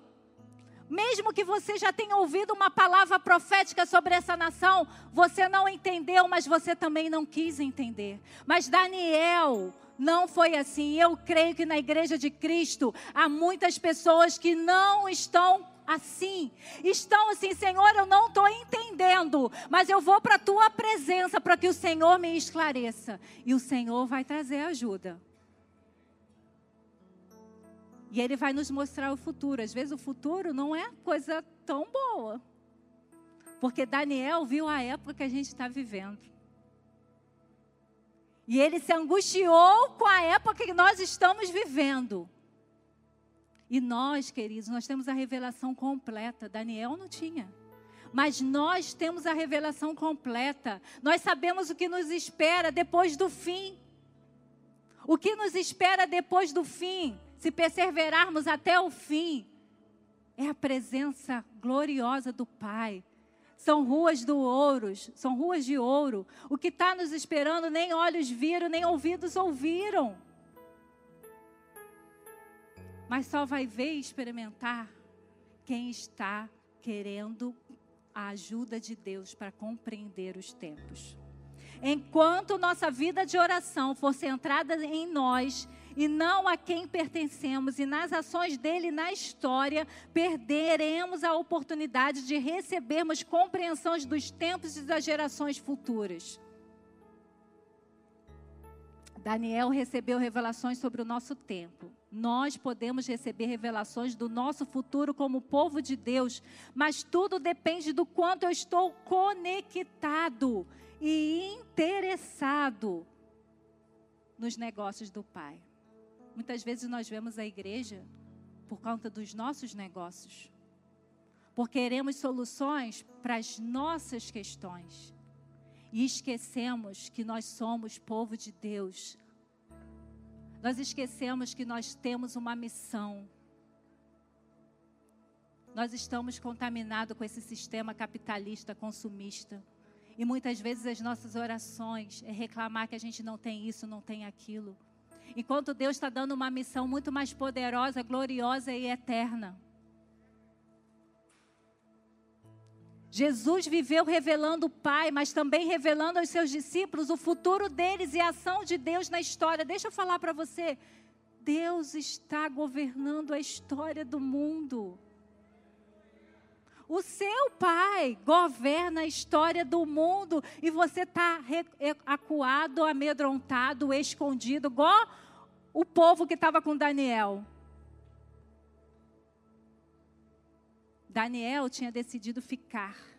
Mesmo que você já tenha ouvido uma palavra profética sobre essa nação, você não entendeu, mas você também não quis entender. Mas Daniel não foi assim. Eu creio que na igreja de Cristo há muitas pessoas que não estão assim. Estão assim, Senhor, eu não estou entendendo, mas eu vou para a tua presença para que o Senhor me esclareça. E o Senhor vai trazer ajuda. E ele vai nos mostrar o futuro. Às vezes o futuro não é coisa tão boa. Porque Daniel viu a época que a gente está vivendo. E ele se angustiou com a época que nós estamos vivendo. E nós, queridos, nós temos a revelação completa. Daniel não tinha. Mas nós temos a revelação completa. Nós sabemos o que nos espera depois do fim. O que nos espera depois do fim? Se perseverarmos até o fim, é a presença gloriosa do Pai. São ruas do ouro, são ruas de ouro. O que está nos esperando, nem olhos viram, nem ouvidos ouviram. Mas só vai ver e experimentar quem está querendo a ajuda de Deus para compreender os tempos. Enquanto nossa vida de oração for centrada em nós e não a quem pertencemos e nas ações dele na história, perderemos a oportunidade de recebermos compreensões dos tempos e das gerações futuras. Daniel recebeu revelações sobre o nosso tempo. Nós podemos receber revelações do nosso futuro como povo de Deus, mas tudo depende do quanto eu estou conectado e interessado nos negócios do Pai. Muitas vezes nós vemos a igreja por conta dos nossos negócios, porque queremos soluções para as nossas questões e esquecemos que nós somos povo de Deus. Nós esquecemos que nós temos uma missão. Nós estamos contaminados com esse sistema capitalista consumista. E muitas vezes as nossas orações é reclamar que a gente não tem isso, não tem aquilo. Enquanto Deus está dando uma missão muito mais poderosa, gloriosa e eterna. Jesus viveu revelando o Pai, mas também revelando aos seus discípulos o futuro deles e a ação de Deus na história. Deixa eu falar para você. Deus está governando a história do mundo. O seu pai governa a história do mundo e você está acuado, amedrontado, escondido, igual o povo que estava com Daniel. Daniel tinha decidido ficar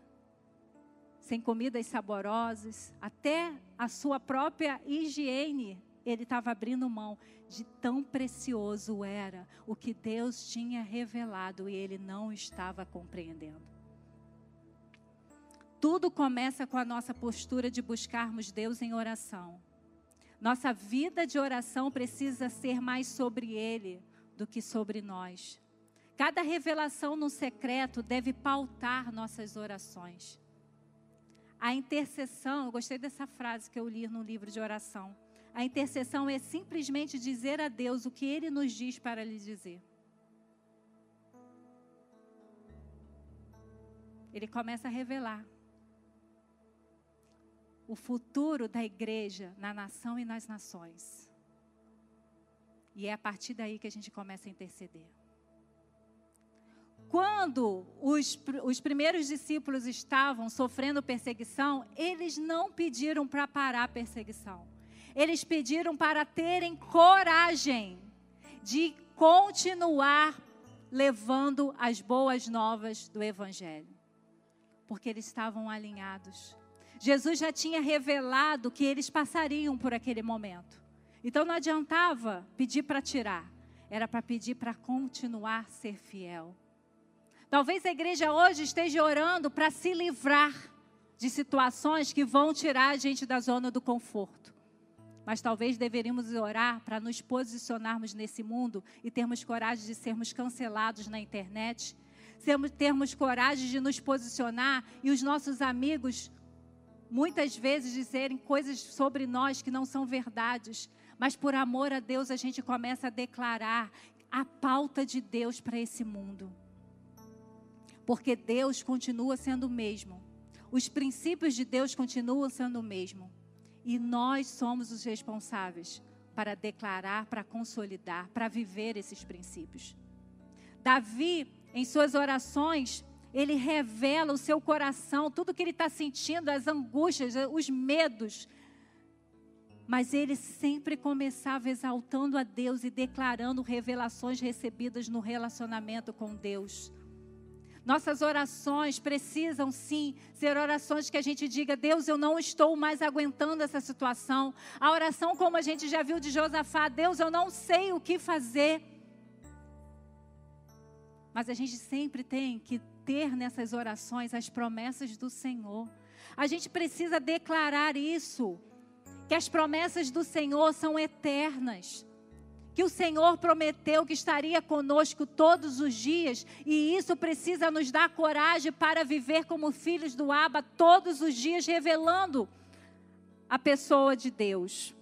sem comidas saborosas, até a sua própria higiene, ele estava abrindo mão de tão precioso era o que Deus tinha revelado e ele não estava compreendendo. Tudo começa com a nossa postura de buscarmos Deus em oração. Nossa vida de oração precisa ser mais sobre Ele do que sobre nós. Cada revelação no secreto deve pautar nossas orações. A intercessão, eu gostei dessa frase que eu li no livro de oração. A intercessão é simplesmente dizer a Deus o que Ele nos diz para lhe dizer. Ele começa a revelar o futuro da igreja na nação e nas nações. E é a partir daí que a gente começa a interceder quando os, os primeiros discípulos estavam sofrendo perseguição, eles não pediram para parar a perseguição. Eles pediram para terem coragem de continuar levando as boas novas do Evangelho. Porque eles estavam alinhados. Jesus já tinha revelado que eles passariam por aquele momento. Então não adiantava pedir para tirar, era para pedir para continuar ser fiel. Talvez a igreja hoje esteja orando para se livrar de situações que vão tirar a gente da zona do conforto. Mas talvez deveríamos orar para nos posicionarmos nesse mundo e termos coragem de sermos cancelados na internet, termos coragem de nos posicionar e os nossos amigos muitas vezes dizerem coisas sobre nós que não são verdades, mas por amor a Deus a gente começa a declarar a pauta de Deus para esse mundo porque Deus continua sendo o mesmo. Os princípios de Deus continuam sendo o mesmo. E nós somos os responsáveis para declarar, para consolidar, para viver esses princípios. Davi, em suas orações, ele revela o seu coração, tudo que ele está sentindo, as angústias, os medos. Mas ele sempre começava exaltando a Deus e declarando revelações recebidas no relacionamento com Deus. Nossas orações precisam sim ser orações que a gente diga: Deus, eu não estou mais aguentando essa situação. A oração, como a gente já viu de Josafá: Deus, eu não sei o que fazer. Mas a gente sempre tem que ter nessas orações as promessas do Senhor. A gente precisa declarar isso, que as promessas do Senhor são eternas que o Senhor prometeu que estaria conosco todos os dias, e isso precisa nos dar coragem para viver como filhos do Abba todos os dias, revelando a pessoa de Deus.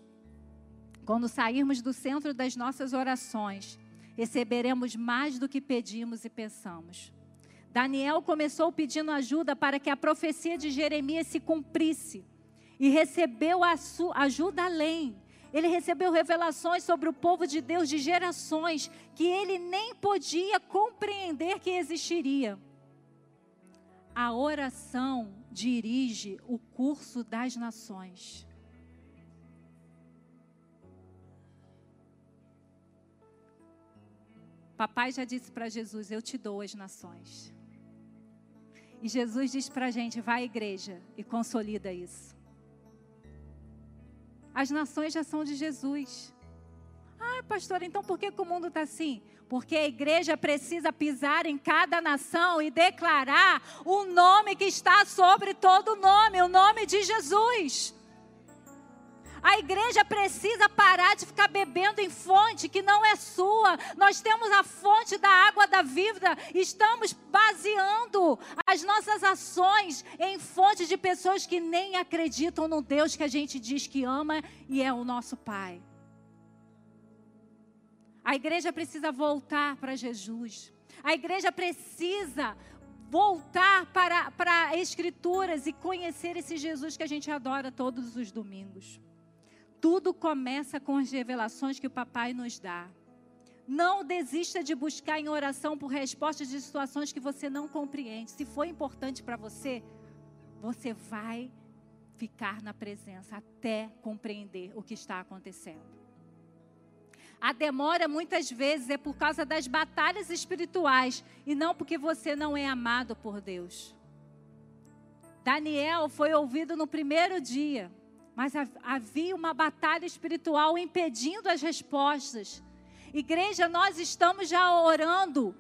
Quando sairmos do centro das nossas orações, receberemos mais do que pedimos e pensamos. Daniel começou pedindo ajuda para que a profecia de Jeremias se cumprisse e recebeu ajuda além ele recebeu revelações sobre o povo de Deus de gerações que ele nem podia compreender que existiria. A oração dirige o curso das nações. Papai já disse para Jesus: Eu te dou as nações. E Jesus diz para a gente: vai à igreja e consolida isso. As nações já são de Jesus. Ah, pastor, então por que, que o mundo está assim? Porque a igreja precisa pisar em cada nação e declarar o nome que está sobre todo nome, o nome de Jesus. A igreja precisa parar de ficar bebendo em fonte que não é sua. Nós temos a fonte da água da vida. Estamos baseando as nossas ações em fonte de pessoas que nem acreditam no Deus que a gente diz que ama e é o nosso Pai. A igreja precisa voltar para Jesus. A igreja precisa voltar para, para Escrituras e conhecer esse Jesus que a gente adora todos os domingos. Tudo começa com as revelações que o papai nos dá. Não desista de buscar em oração por respostas de situações que você não compreende. Se for importante para você, você vai ficar na presença até compreender o que está acontecendo. A demora muitas vezes é por causa das batalhas espirituais e não porque você não é amado por Deus. Daniel foi ouvido no primeiro dia mas havia uma batalha espiritual impedindo as respostas. Igreja, nós estamos já orando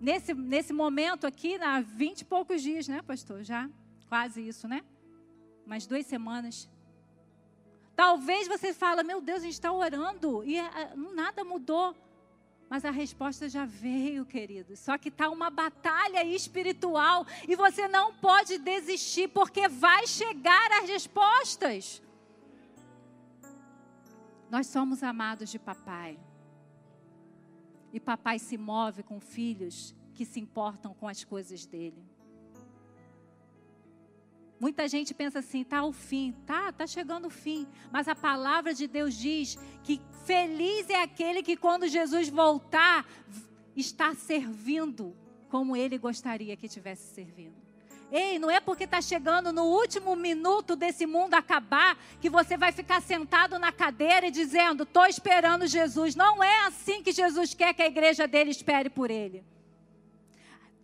nesse, nesse momento aqui, há vinte e poucos dias, né, pastor? Já quase isso, né? Mais duas semanas. Talvez você fale, meu Deus, a gente está orando e é, nada mudou. Mas a resposta já veio, querido. Só que está uma batalha espiritual e você não pode desistir, porque vai chegar as respostas. Nós somos amados de papai. E papai se move com filhos que se importam com as coisas dele. Muita gente pensa assim, tá o fim, tá, tá chegando o fim, mas a palavra de Deus diz que feliz é aquele que quando Jesus voltar está servindo como ele gostaria que tivesse servindo. Ei, não é porque está chegando no último minuto desse mundo acabar que você vai ficar sentado na cadeira e dizendo: estou esperando Jesus. Não é assim que Jesus quer que a igreja dele espere por ele.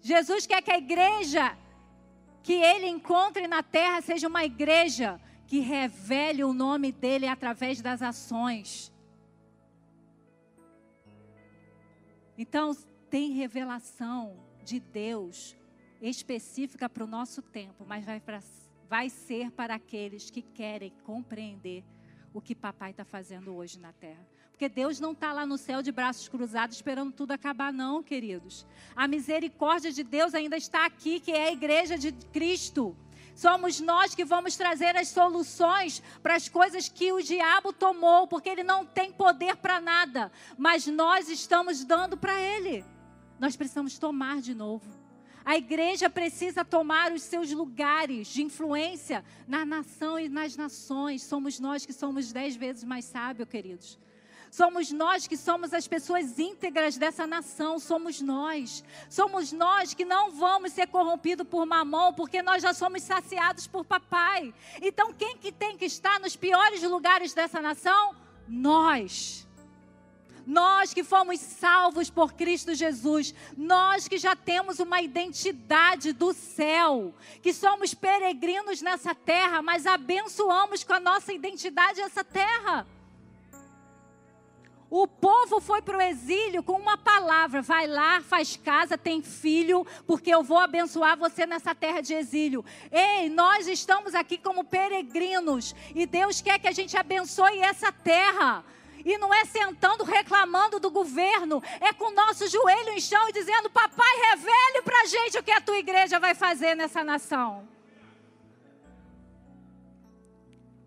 Jesus quer que a igreja que ele encontre na terra seja uma igreja que revele o nome dele através das ações. Então, tem revelação de Deus específica para o nosso tempo, mas vai, pra, vai ser para aqueles que querem compreender o que papai está fazendo hoje na terra. Porque Deus não está lá no céu de braços cruzados esperando tudo acabar, não, queridos. A misericórdia de Deus ainda está aqui, que é a igreja de Cristo. Somos nós que vamos trazer as soluções para as coisas que o diabo tomou, porque ele não tem poder para nada, mas nós estamos dando para ele. Nós precisamos tomar de novo. A igreja precisa tomar os seus lugares de influência na nação e nas nações. Somos nós que somos dez vezes mais sábios, queridos. Somos nós que somos as pessoas íntegras dessa nação, somos nós. Somos nós que não vamos ser corrompidos por mamão, porque nós já somos saciados por papai. Então, quem que tem que estar nos piores lugares dessa nação? Nós. Nós que fomos salvos por Cristo Jesus, nós que já temos uma identidade do céu, que somos peregrinos nessa terra, mas abençoamos com a nossa identidade essa terra. O povo foi para o exílio com uma palavra: vai lá, faz casa, tem filho, porque eu vou abençoar você nessa terra de exílio. Ei, nós estamos aqui como peregrinos e Deus quer que a gente abençoe essa terra. E não é sentando reclamando do governo, é com o nosso joelho em chão e dizendo: Papai, revele para a gente o que a tua igreja vai fazer nessa nação.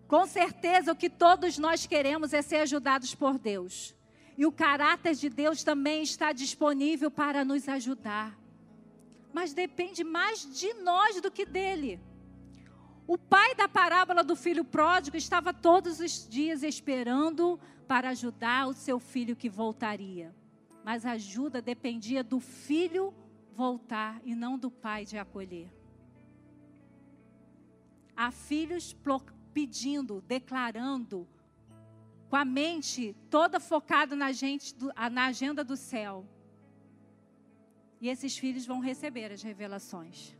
Com certeza, o que todos nós queremos é ser ajudados por Deus. E o caráter de Deus também está disponível para nos ajudar. Mas depende mais de nós do que dele. O pai da parábola do filho pródigo estava todos os dias esperando para ajudar o seu filho que voltaria. Mas a ajuda dependia do filho voltar e não do pai de acolher. Há filhos pedindo, declarando, com a mente toda focada na, gente, na agenda do céu. E esses filhos vão receber as revelações.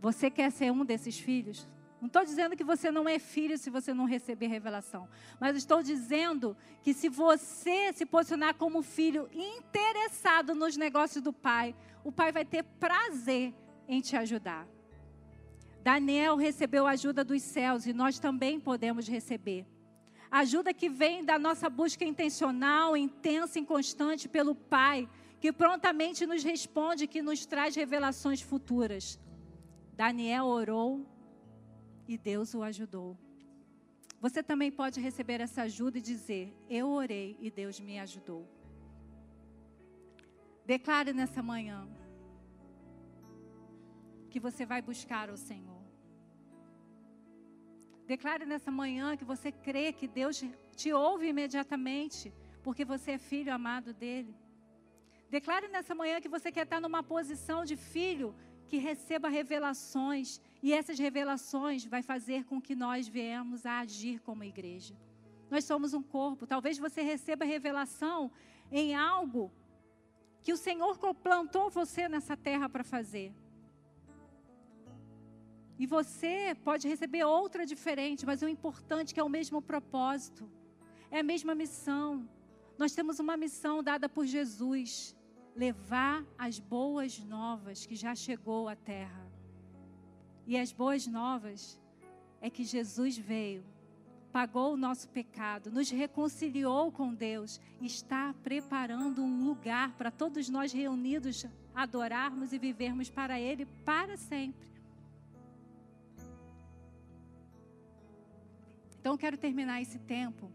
Você quer ser um desses filhos? Não estou dizendo que você não é filho se você não receber revelação. Mas estou dizendo que se você se posicionar como filho interessado nos negócios do pai, o pai vai ter prazer em te ajudar. Daniel recebeu a ajuda dos céus e nós também podemos receber. Ajuda que vem da nossa busca intencional, intensa e constante pelo Pai, que prontamente nos responde, que nos traz revelações futuras. Daniel orou e Deus o ajudou. Você também pode receber essa ajuda e dizer: Eu orei e Deus me ajudou. Declare nessa manhã que você vai buscar o Senhor. Declare nessa manhã que você crê que Deus te ouve imediatamente, porque você é filho amado dele. Declare nessa manhã que você quer estar numa posição de filho que receba revelações e essas revelações vai fazer com que nós viemos a agir como igreja. Nós somos um corpo. Talvez você receba revelação em algo que o Senhor plantou você nessa terra para fazer. E você pode receber outra diferente, mas o importante é que é o mesmo propósito, é a mesma missão. Nós temos uma missão dada por Jesus: levar as boas novas que já chegou à terra. E as boas novas é que Jesus veio, pagou o nosso pecado, nos reconciliou com Deus e está preparando um lugar para todos nós reunidos adorarmos e vivermos para Ele para sempre. Então, quero terminar esse tempo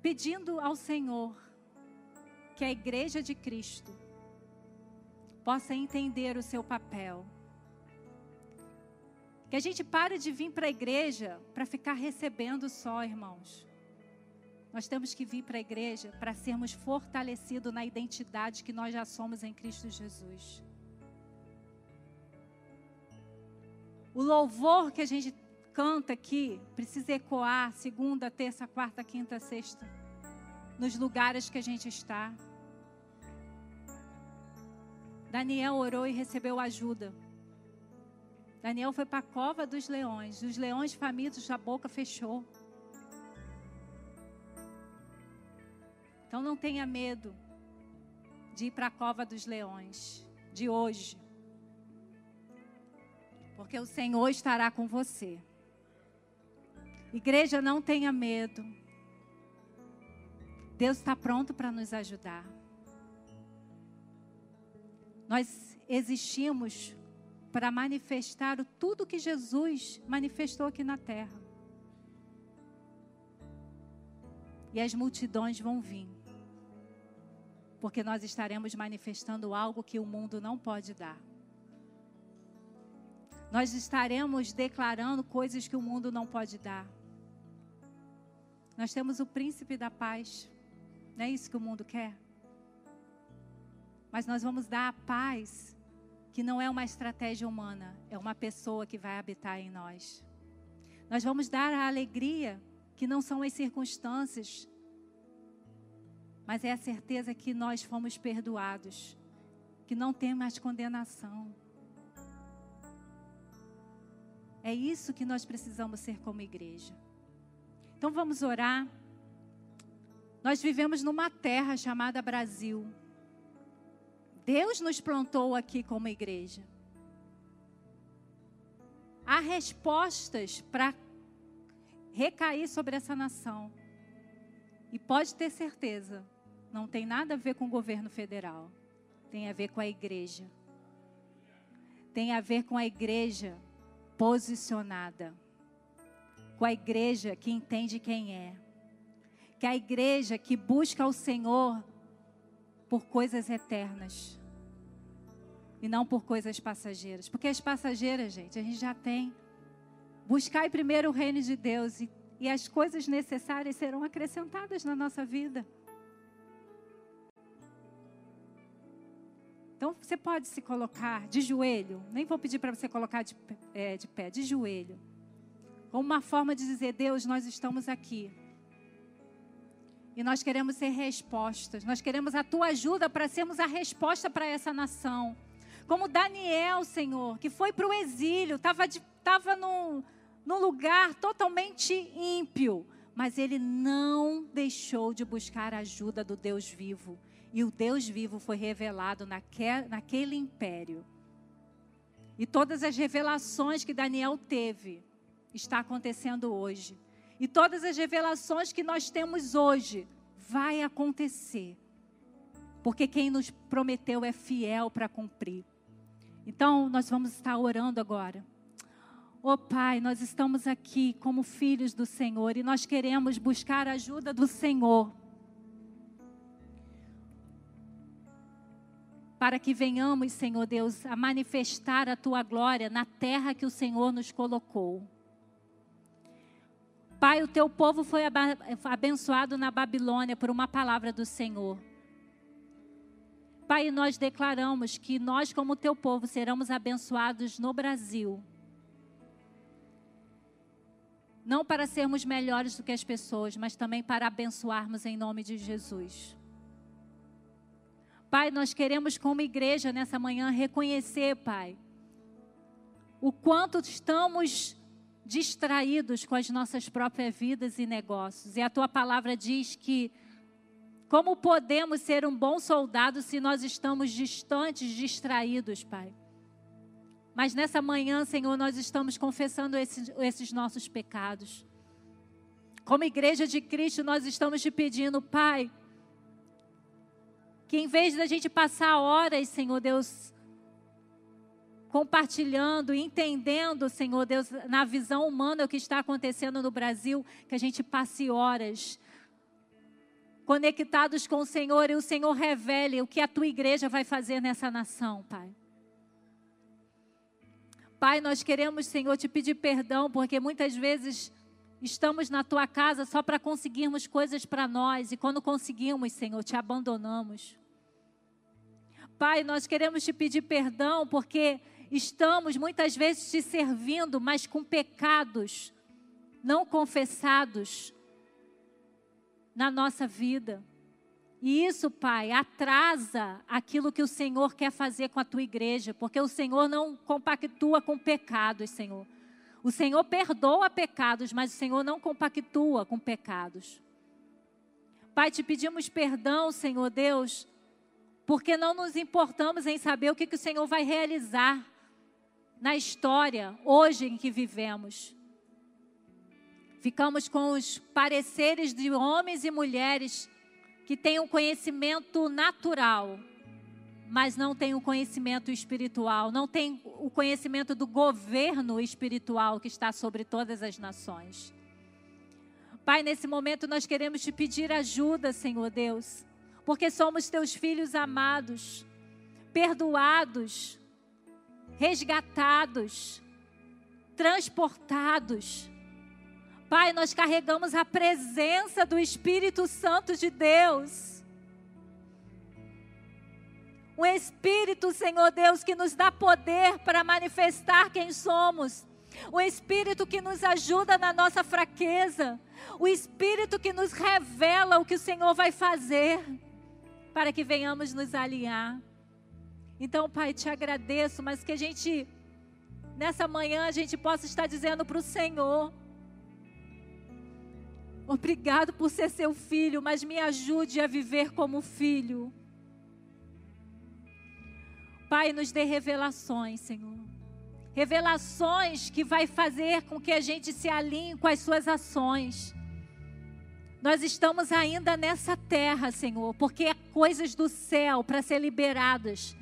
pedindo ao Senhor que a igreja de Cristo possa entender o seu papel. Que a gente pare de vir para a igreja para ficar recebendo só, irmãos. Nós temos que vir para a igreja para sermos fortalecidos na identidade que nós já somos em Cristo Jesus. O louvor que a gente canta aqui precisa ecoar segunda, terça, quarta, quinta, sexta, nos lugares que a gente está. Daniel orou e recebeu ajuda. Daniel foi para a cova dos leões. Os leões famintos, a boca fechou. Então não tenha medo de ir para a cova dos leões de hoje porque o Senhor estará com você. Igreja, não tenha medo. Deus está pronto para nos ajudar. Nós existimos para manifestar tudo que Jesus manifestou aqui na terra. E as multidões vão vir. Porque nós estaremos manifestando algo que o mundo não pode dar. Nós estaremos declarando coisas que o mundo não pode dar. Nós temos o príncipe da paz. Não é isso que o mundo quer? Mas nós vamos dar a paz que não é uma estratégia humana, é uma pessoa que vai habitar em nós. Nós vamos dar a alegria que não são as circunstâncias, mas é a certeza que nós fomos perdoados, que não tem mais condenação. É isso que nós precisamos ser como igreja. Então vamos orar. Nós vivemos numa terra chamada Brasil. Deus nos plantou aqui como igreja. Há respostas para recair sobre essa nação. E pode ter certeza, não tem nada a ver com o governo federal, tem a ver com a igreja. Tem a ver com a igreja posicionada, com a igreja que entende quem é, que a igreja que busca o Senhor por coisas eternas e não por coisas passageiras, porque as passageiras, gente, a gente já tem. Buscai primeiro o reino de Deus e, e as coisas necessárias serão acrescentadas na nossa vida. Então você pode se colocar de joelho, nem vou pedir para você colocar de, é, de pé, de joelho, como uma forma de dizer: Deus, nós estamos aqui. E nós queremos ser respostas, nós queremos a tua ajuda para sermos a resposta para essa nação. Como Daniel, Senhor, que foi para o exílio, estava num, num lugar totalmente ímpio, mas ele não deixou de buscar a ajuda do Deus vivo. E o Deus vivo foi revelado naquele, império. E todas as revelações que Daniel teve está acontecendo hoje. E todas as revelações que nós temos hoje vai acontecer. Porque quem nos prometeu é fiel para cumprir. Então, nós vamos estar orando agora. Oh Pai, nós estamos aqui como filhos do Senhor e nós queremos buscar a ajuda do Senhor. Para que venhamos, Senhor Deus, a manifestar a tua glória na terra que o Senhor nos colocou. Pai, o teu povo foi abençoado na Babilônia por uma palavra do Senhor. Pai, nós declaramos que nós, como teu povo, seremos abençoados no Brasil não para sermos melhores do que as pessoas, mas também para abençoarmos em nome de Jesus. Pai, nós queremos, como igreja, nessa manhã, reconhecer, Pai, o quanto estamos distraídos com as nossas próprias vidas e negócios. E a tua palavra diz que, como podemos ser um bom soldado se nós estamos distantes, distraídos, Pai? Mas nessa manhã, Senhor, nós estamos confessando esses, esses nossos pecados. Como igreja de Cristo, nós estamos te pedindo, Pai, que em vez da gente passar horas, Senhor Deus, compartilhando, entendendo, Senhor Deus, na visão humana o que está acontecendo no Brasil, que a gente passe horas conectados com o Senhor e o Senhor revele o que a tua igreja vai fazer nessa nação, Pai. Pai, nós queremos, Senhor, te pedir perdão, porque muitas vezes estamos na tua casa só para conseguirmos coisas para nós, e quando conseguimos, Senhor, te abandonamos. Pai, nós queremos te pedir perdão, porque estamos muitas vezes te servindo, mas com pecados não confessados na nossa vida. E isso, Pai, atrasa aquilo que o Senhor quer fazer com a tua igreja, porque o Senhor não compactua com pecados, Senhor. O Senhor perdoa pecados, mas o Senhor não compactua com pecados. Pai, te pedimos perdão, Senhor Deus, porque não nos importamos em saber o que, que o Senhor vai realizar na história hoje em que vivemos. Ficamos com os pareceres de homens e mulheres que tem um conhecimento natural, mas não tem o conhecimento espiritual, não tem o conhecimento do governo espiritual que está sobre todas as nações. Pai, nesse momento nós queremos te pedir ajuda, Senhor Deus, porque somos teus filhos amados, perdoados, resgatados, transportados Pai, nós carregamos a presença do Espírito Santo de Deus. O Espírito, Senhor Deus, que nos dá poder para manifestar quem somos. O Espírito que nos ajuda na nossa fraqueza. O Espírito que nos revela o que o Senhor vai fazer para que venhamos nos alinhar. Então, Pai, te agradeço, mas que a gente, nessa manhã, a gente possa estar dizendo para o Senhor Obrigado por ser seu filho, mas me ajude a viver como filho. Pai, nos dê revelações, Senhor. revelações que vai fazer com que a gente se alinhe com as suas ações. Nós estamos ainda nessa terra, Senhor, porque há coisas do céu para ser liberadas.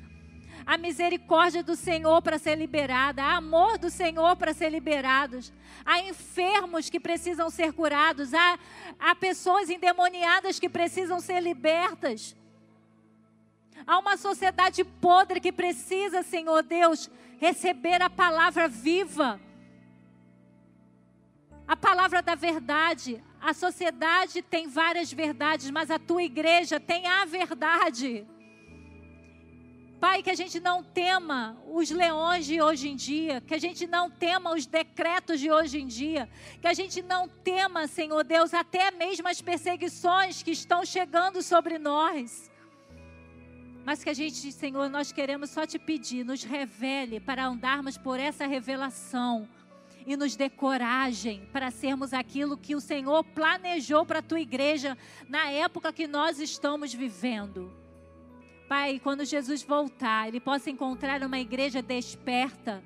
A misericórdia do Senhor para ser liberada, há amor do Senhor para ser liberados. Há enfermos que precisam ser curados, há, há pessoas endemoniadas que precisam ser libertas. Há uma sociedade podre que precisa, Senhor Deus, receber a palavra viva. A palavra da verdade. A sociedade tem várias verdades, mas a tua igreja tem a verdade. Pai, que a gente não tema os leões de hoje em dia, que a gente não tema os decretos de hoje em dia, que a gente não tema, Senhor Deus, até mesmo as perseguições que estão chegando sobre nós. Mas que a gente, Senhor, nós queremos só te pedir, nos revele para andarmos por essa revelação e nos dê coragem para sermos aquilo que o Senhor planejou para a tua igreja na época que nós estamos vivendo. Pai, quando Jesus voltar, ele possa encontrar uma igreja desperta,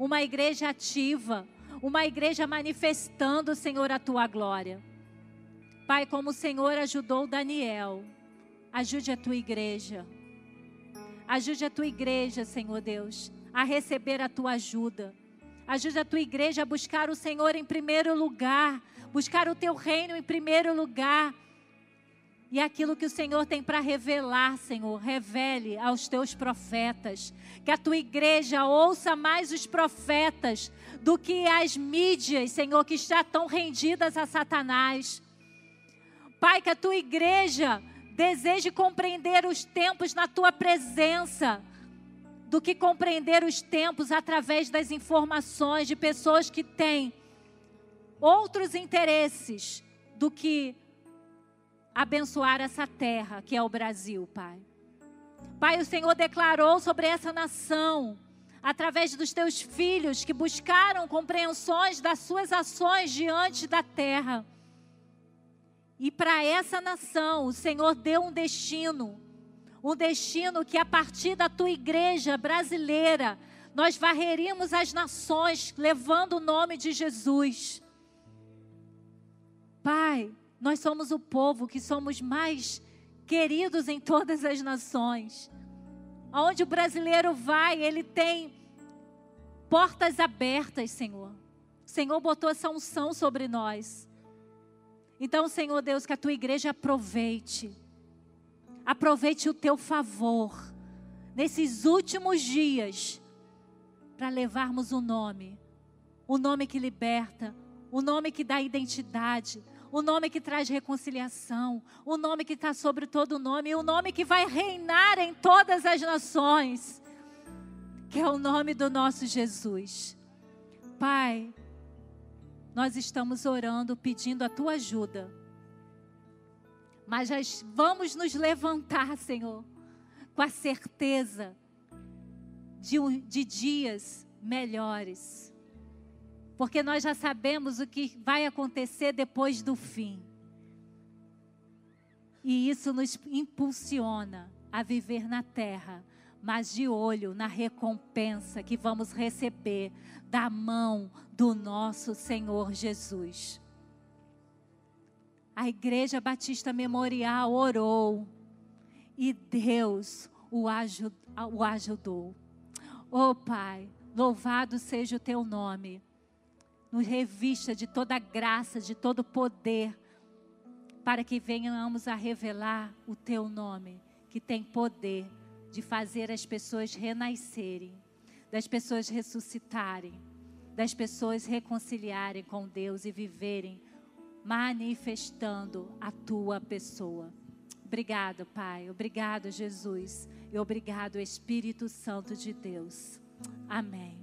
uma igreja ativa, uma igreja manifestando, Senhor, a tua glória. Pai, como o Senhor ajudou Daniel, ajude a tua igreja. Ajude a tua igreja, Senhor Deus, a receber a tua ajuda. Ajude a tua igreja a buscar o Senhor em primeiro lugar, buscar o teu reino em primeiro lugar. E aquilo que o Senhor tem para revelar, Senhor, revele aos teus profetas. Que a tua igreja ouça mais os profetas do que as mídias, Senhor, que já estão rendidas a Satanás. Pai, que a tua igreja Deseje compreender os tempos na tua presença, do que compreender os tempos através das informações de pessoas que têm outros interesses do que abençoar essa terra que é o Brasil, Pai. Pai, o Senhor declarou sobre essa nação, através dos teus filhos que buscaram compreensões das suas ações diante da terra. E para essa nação, o Senhor deu um destino. Um destino que a partir da tua igreja brasileira, nós varreríamos as nações levando o nome de Jesus. Pai, nós somos o povo que somos mais queridos em todas as nações. Aonde o brasileiro vai, ele tem portas abertas, Senhor. O Senhor botou essa unção sobre nós. Então, Senhor Deus, que a tua igreja aproveite, aproveite o teu favor nesses últimos dias para levarmos o nome, o nome que liberta, o nome que dá identidade, o nome que traz reconciliação, o nome que está sobre todo nome, o nome que vai reinar em todas as nações, que é o nome do nosso Jesus. Pai, nós estamos orando, pedindo a tua ajuda. Mas vamos nos levantar, Senhor, com a certeza de, de dias melhores. Porque nós já sabemos o que vai acontecer depois do fim. E isso nos impulsiona a viver na terra, mas de olho na recompensa que vamos receber da mão do nosso Senhor Jesus. A Igreja Batista Memorial orou e Deus o, ajudou. Oh Pai, louvado seja o teu nome. Nos revista de toda graça, de todo poder, para que venhamos a revelar o teu nome, que tem poder de fazer as pessoas renascerem das pessoas ressuscitarem, das pessoas reconciliarem com Deus e viverem manifestando a tua pessoa. Obrigado, Pai. Obrigado, Jesus. E obrigado, Espírito Santo de Deus. Amém.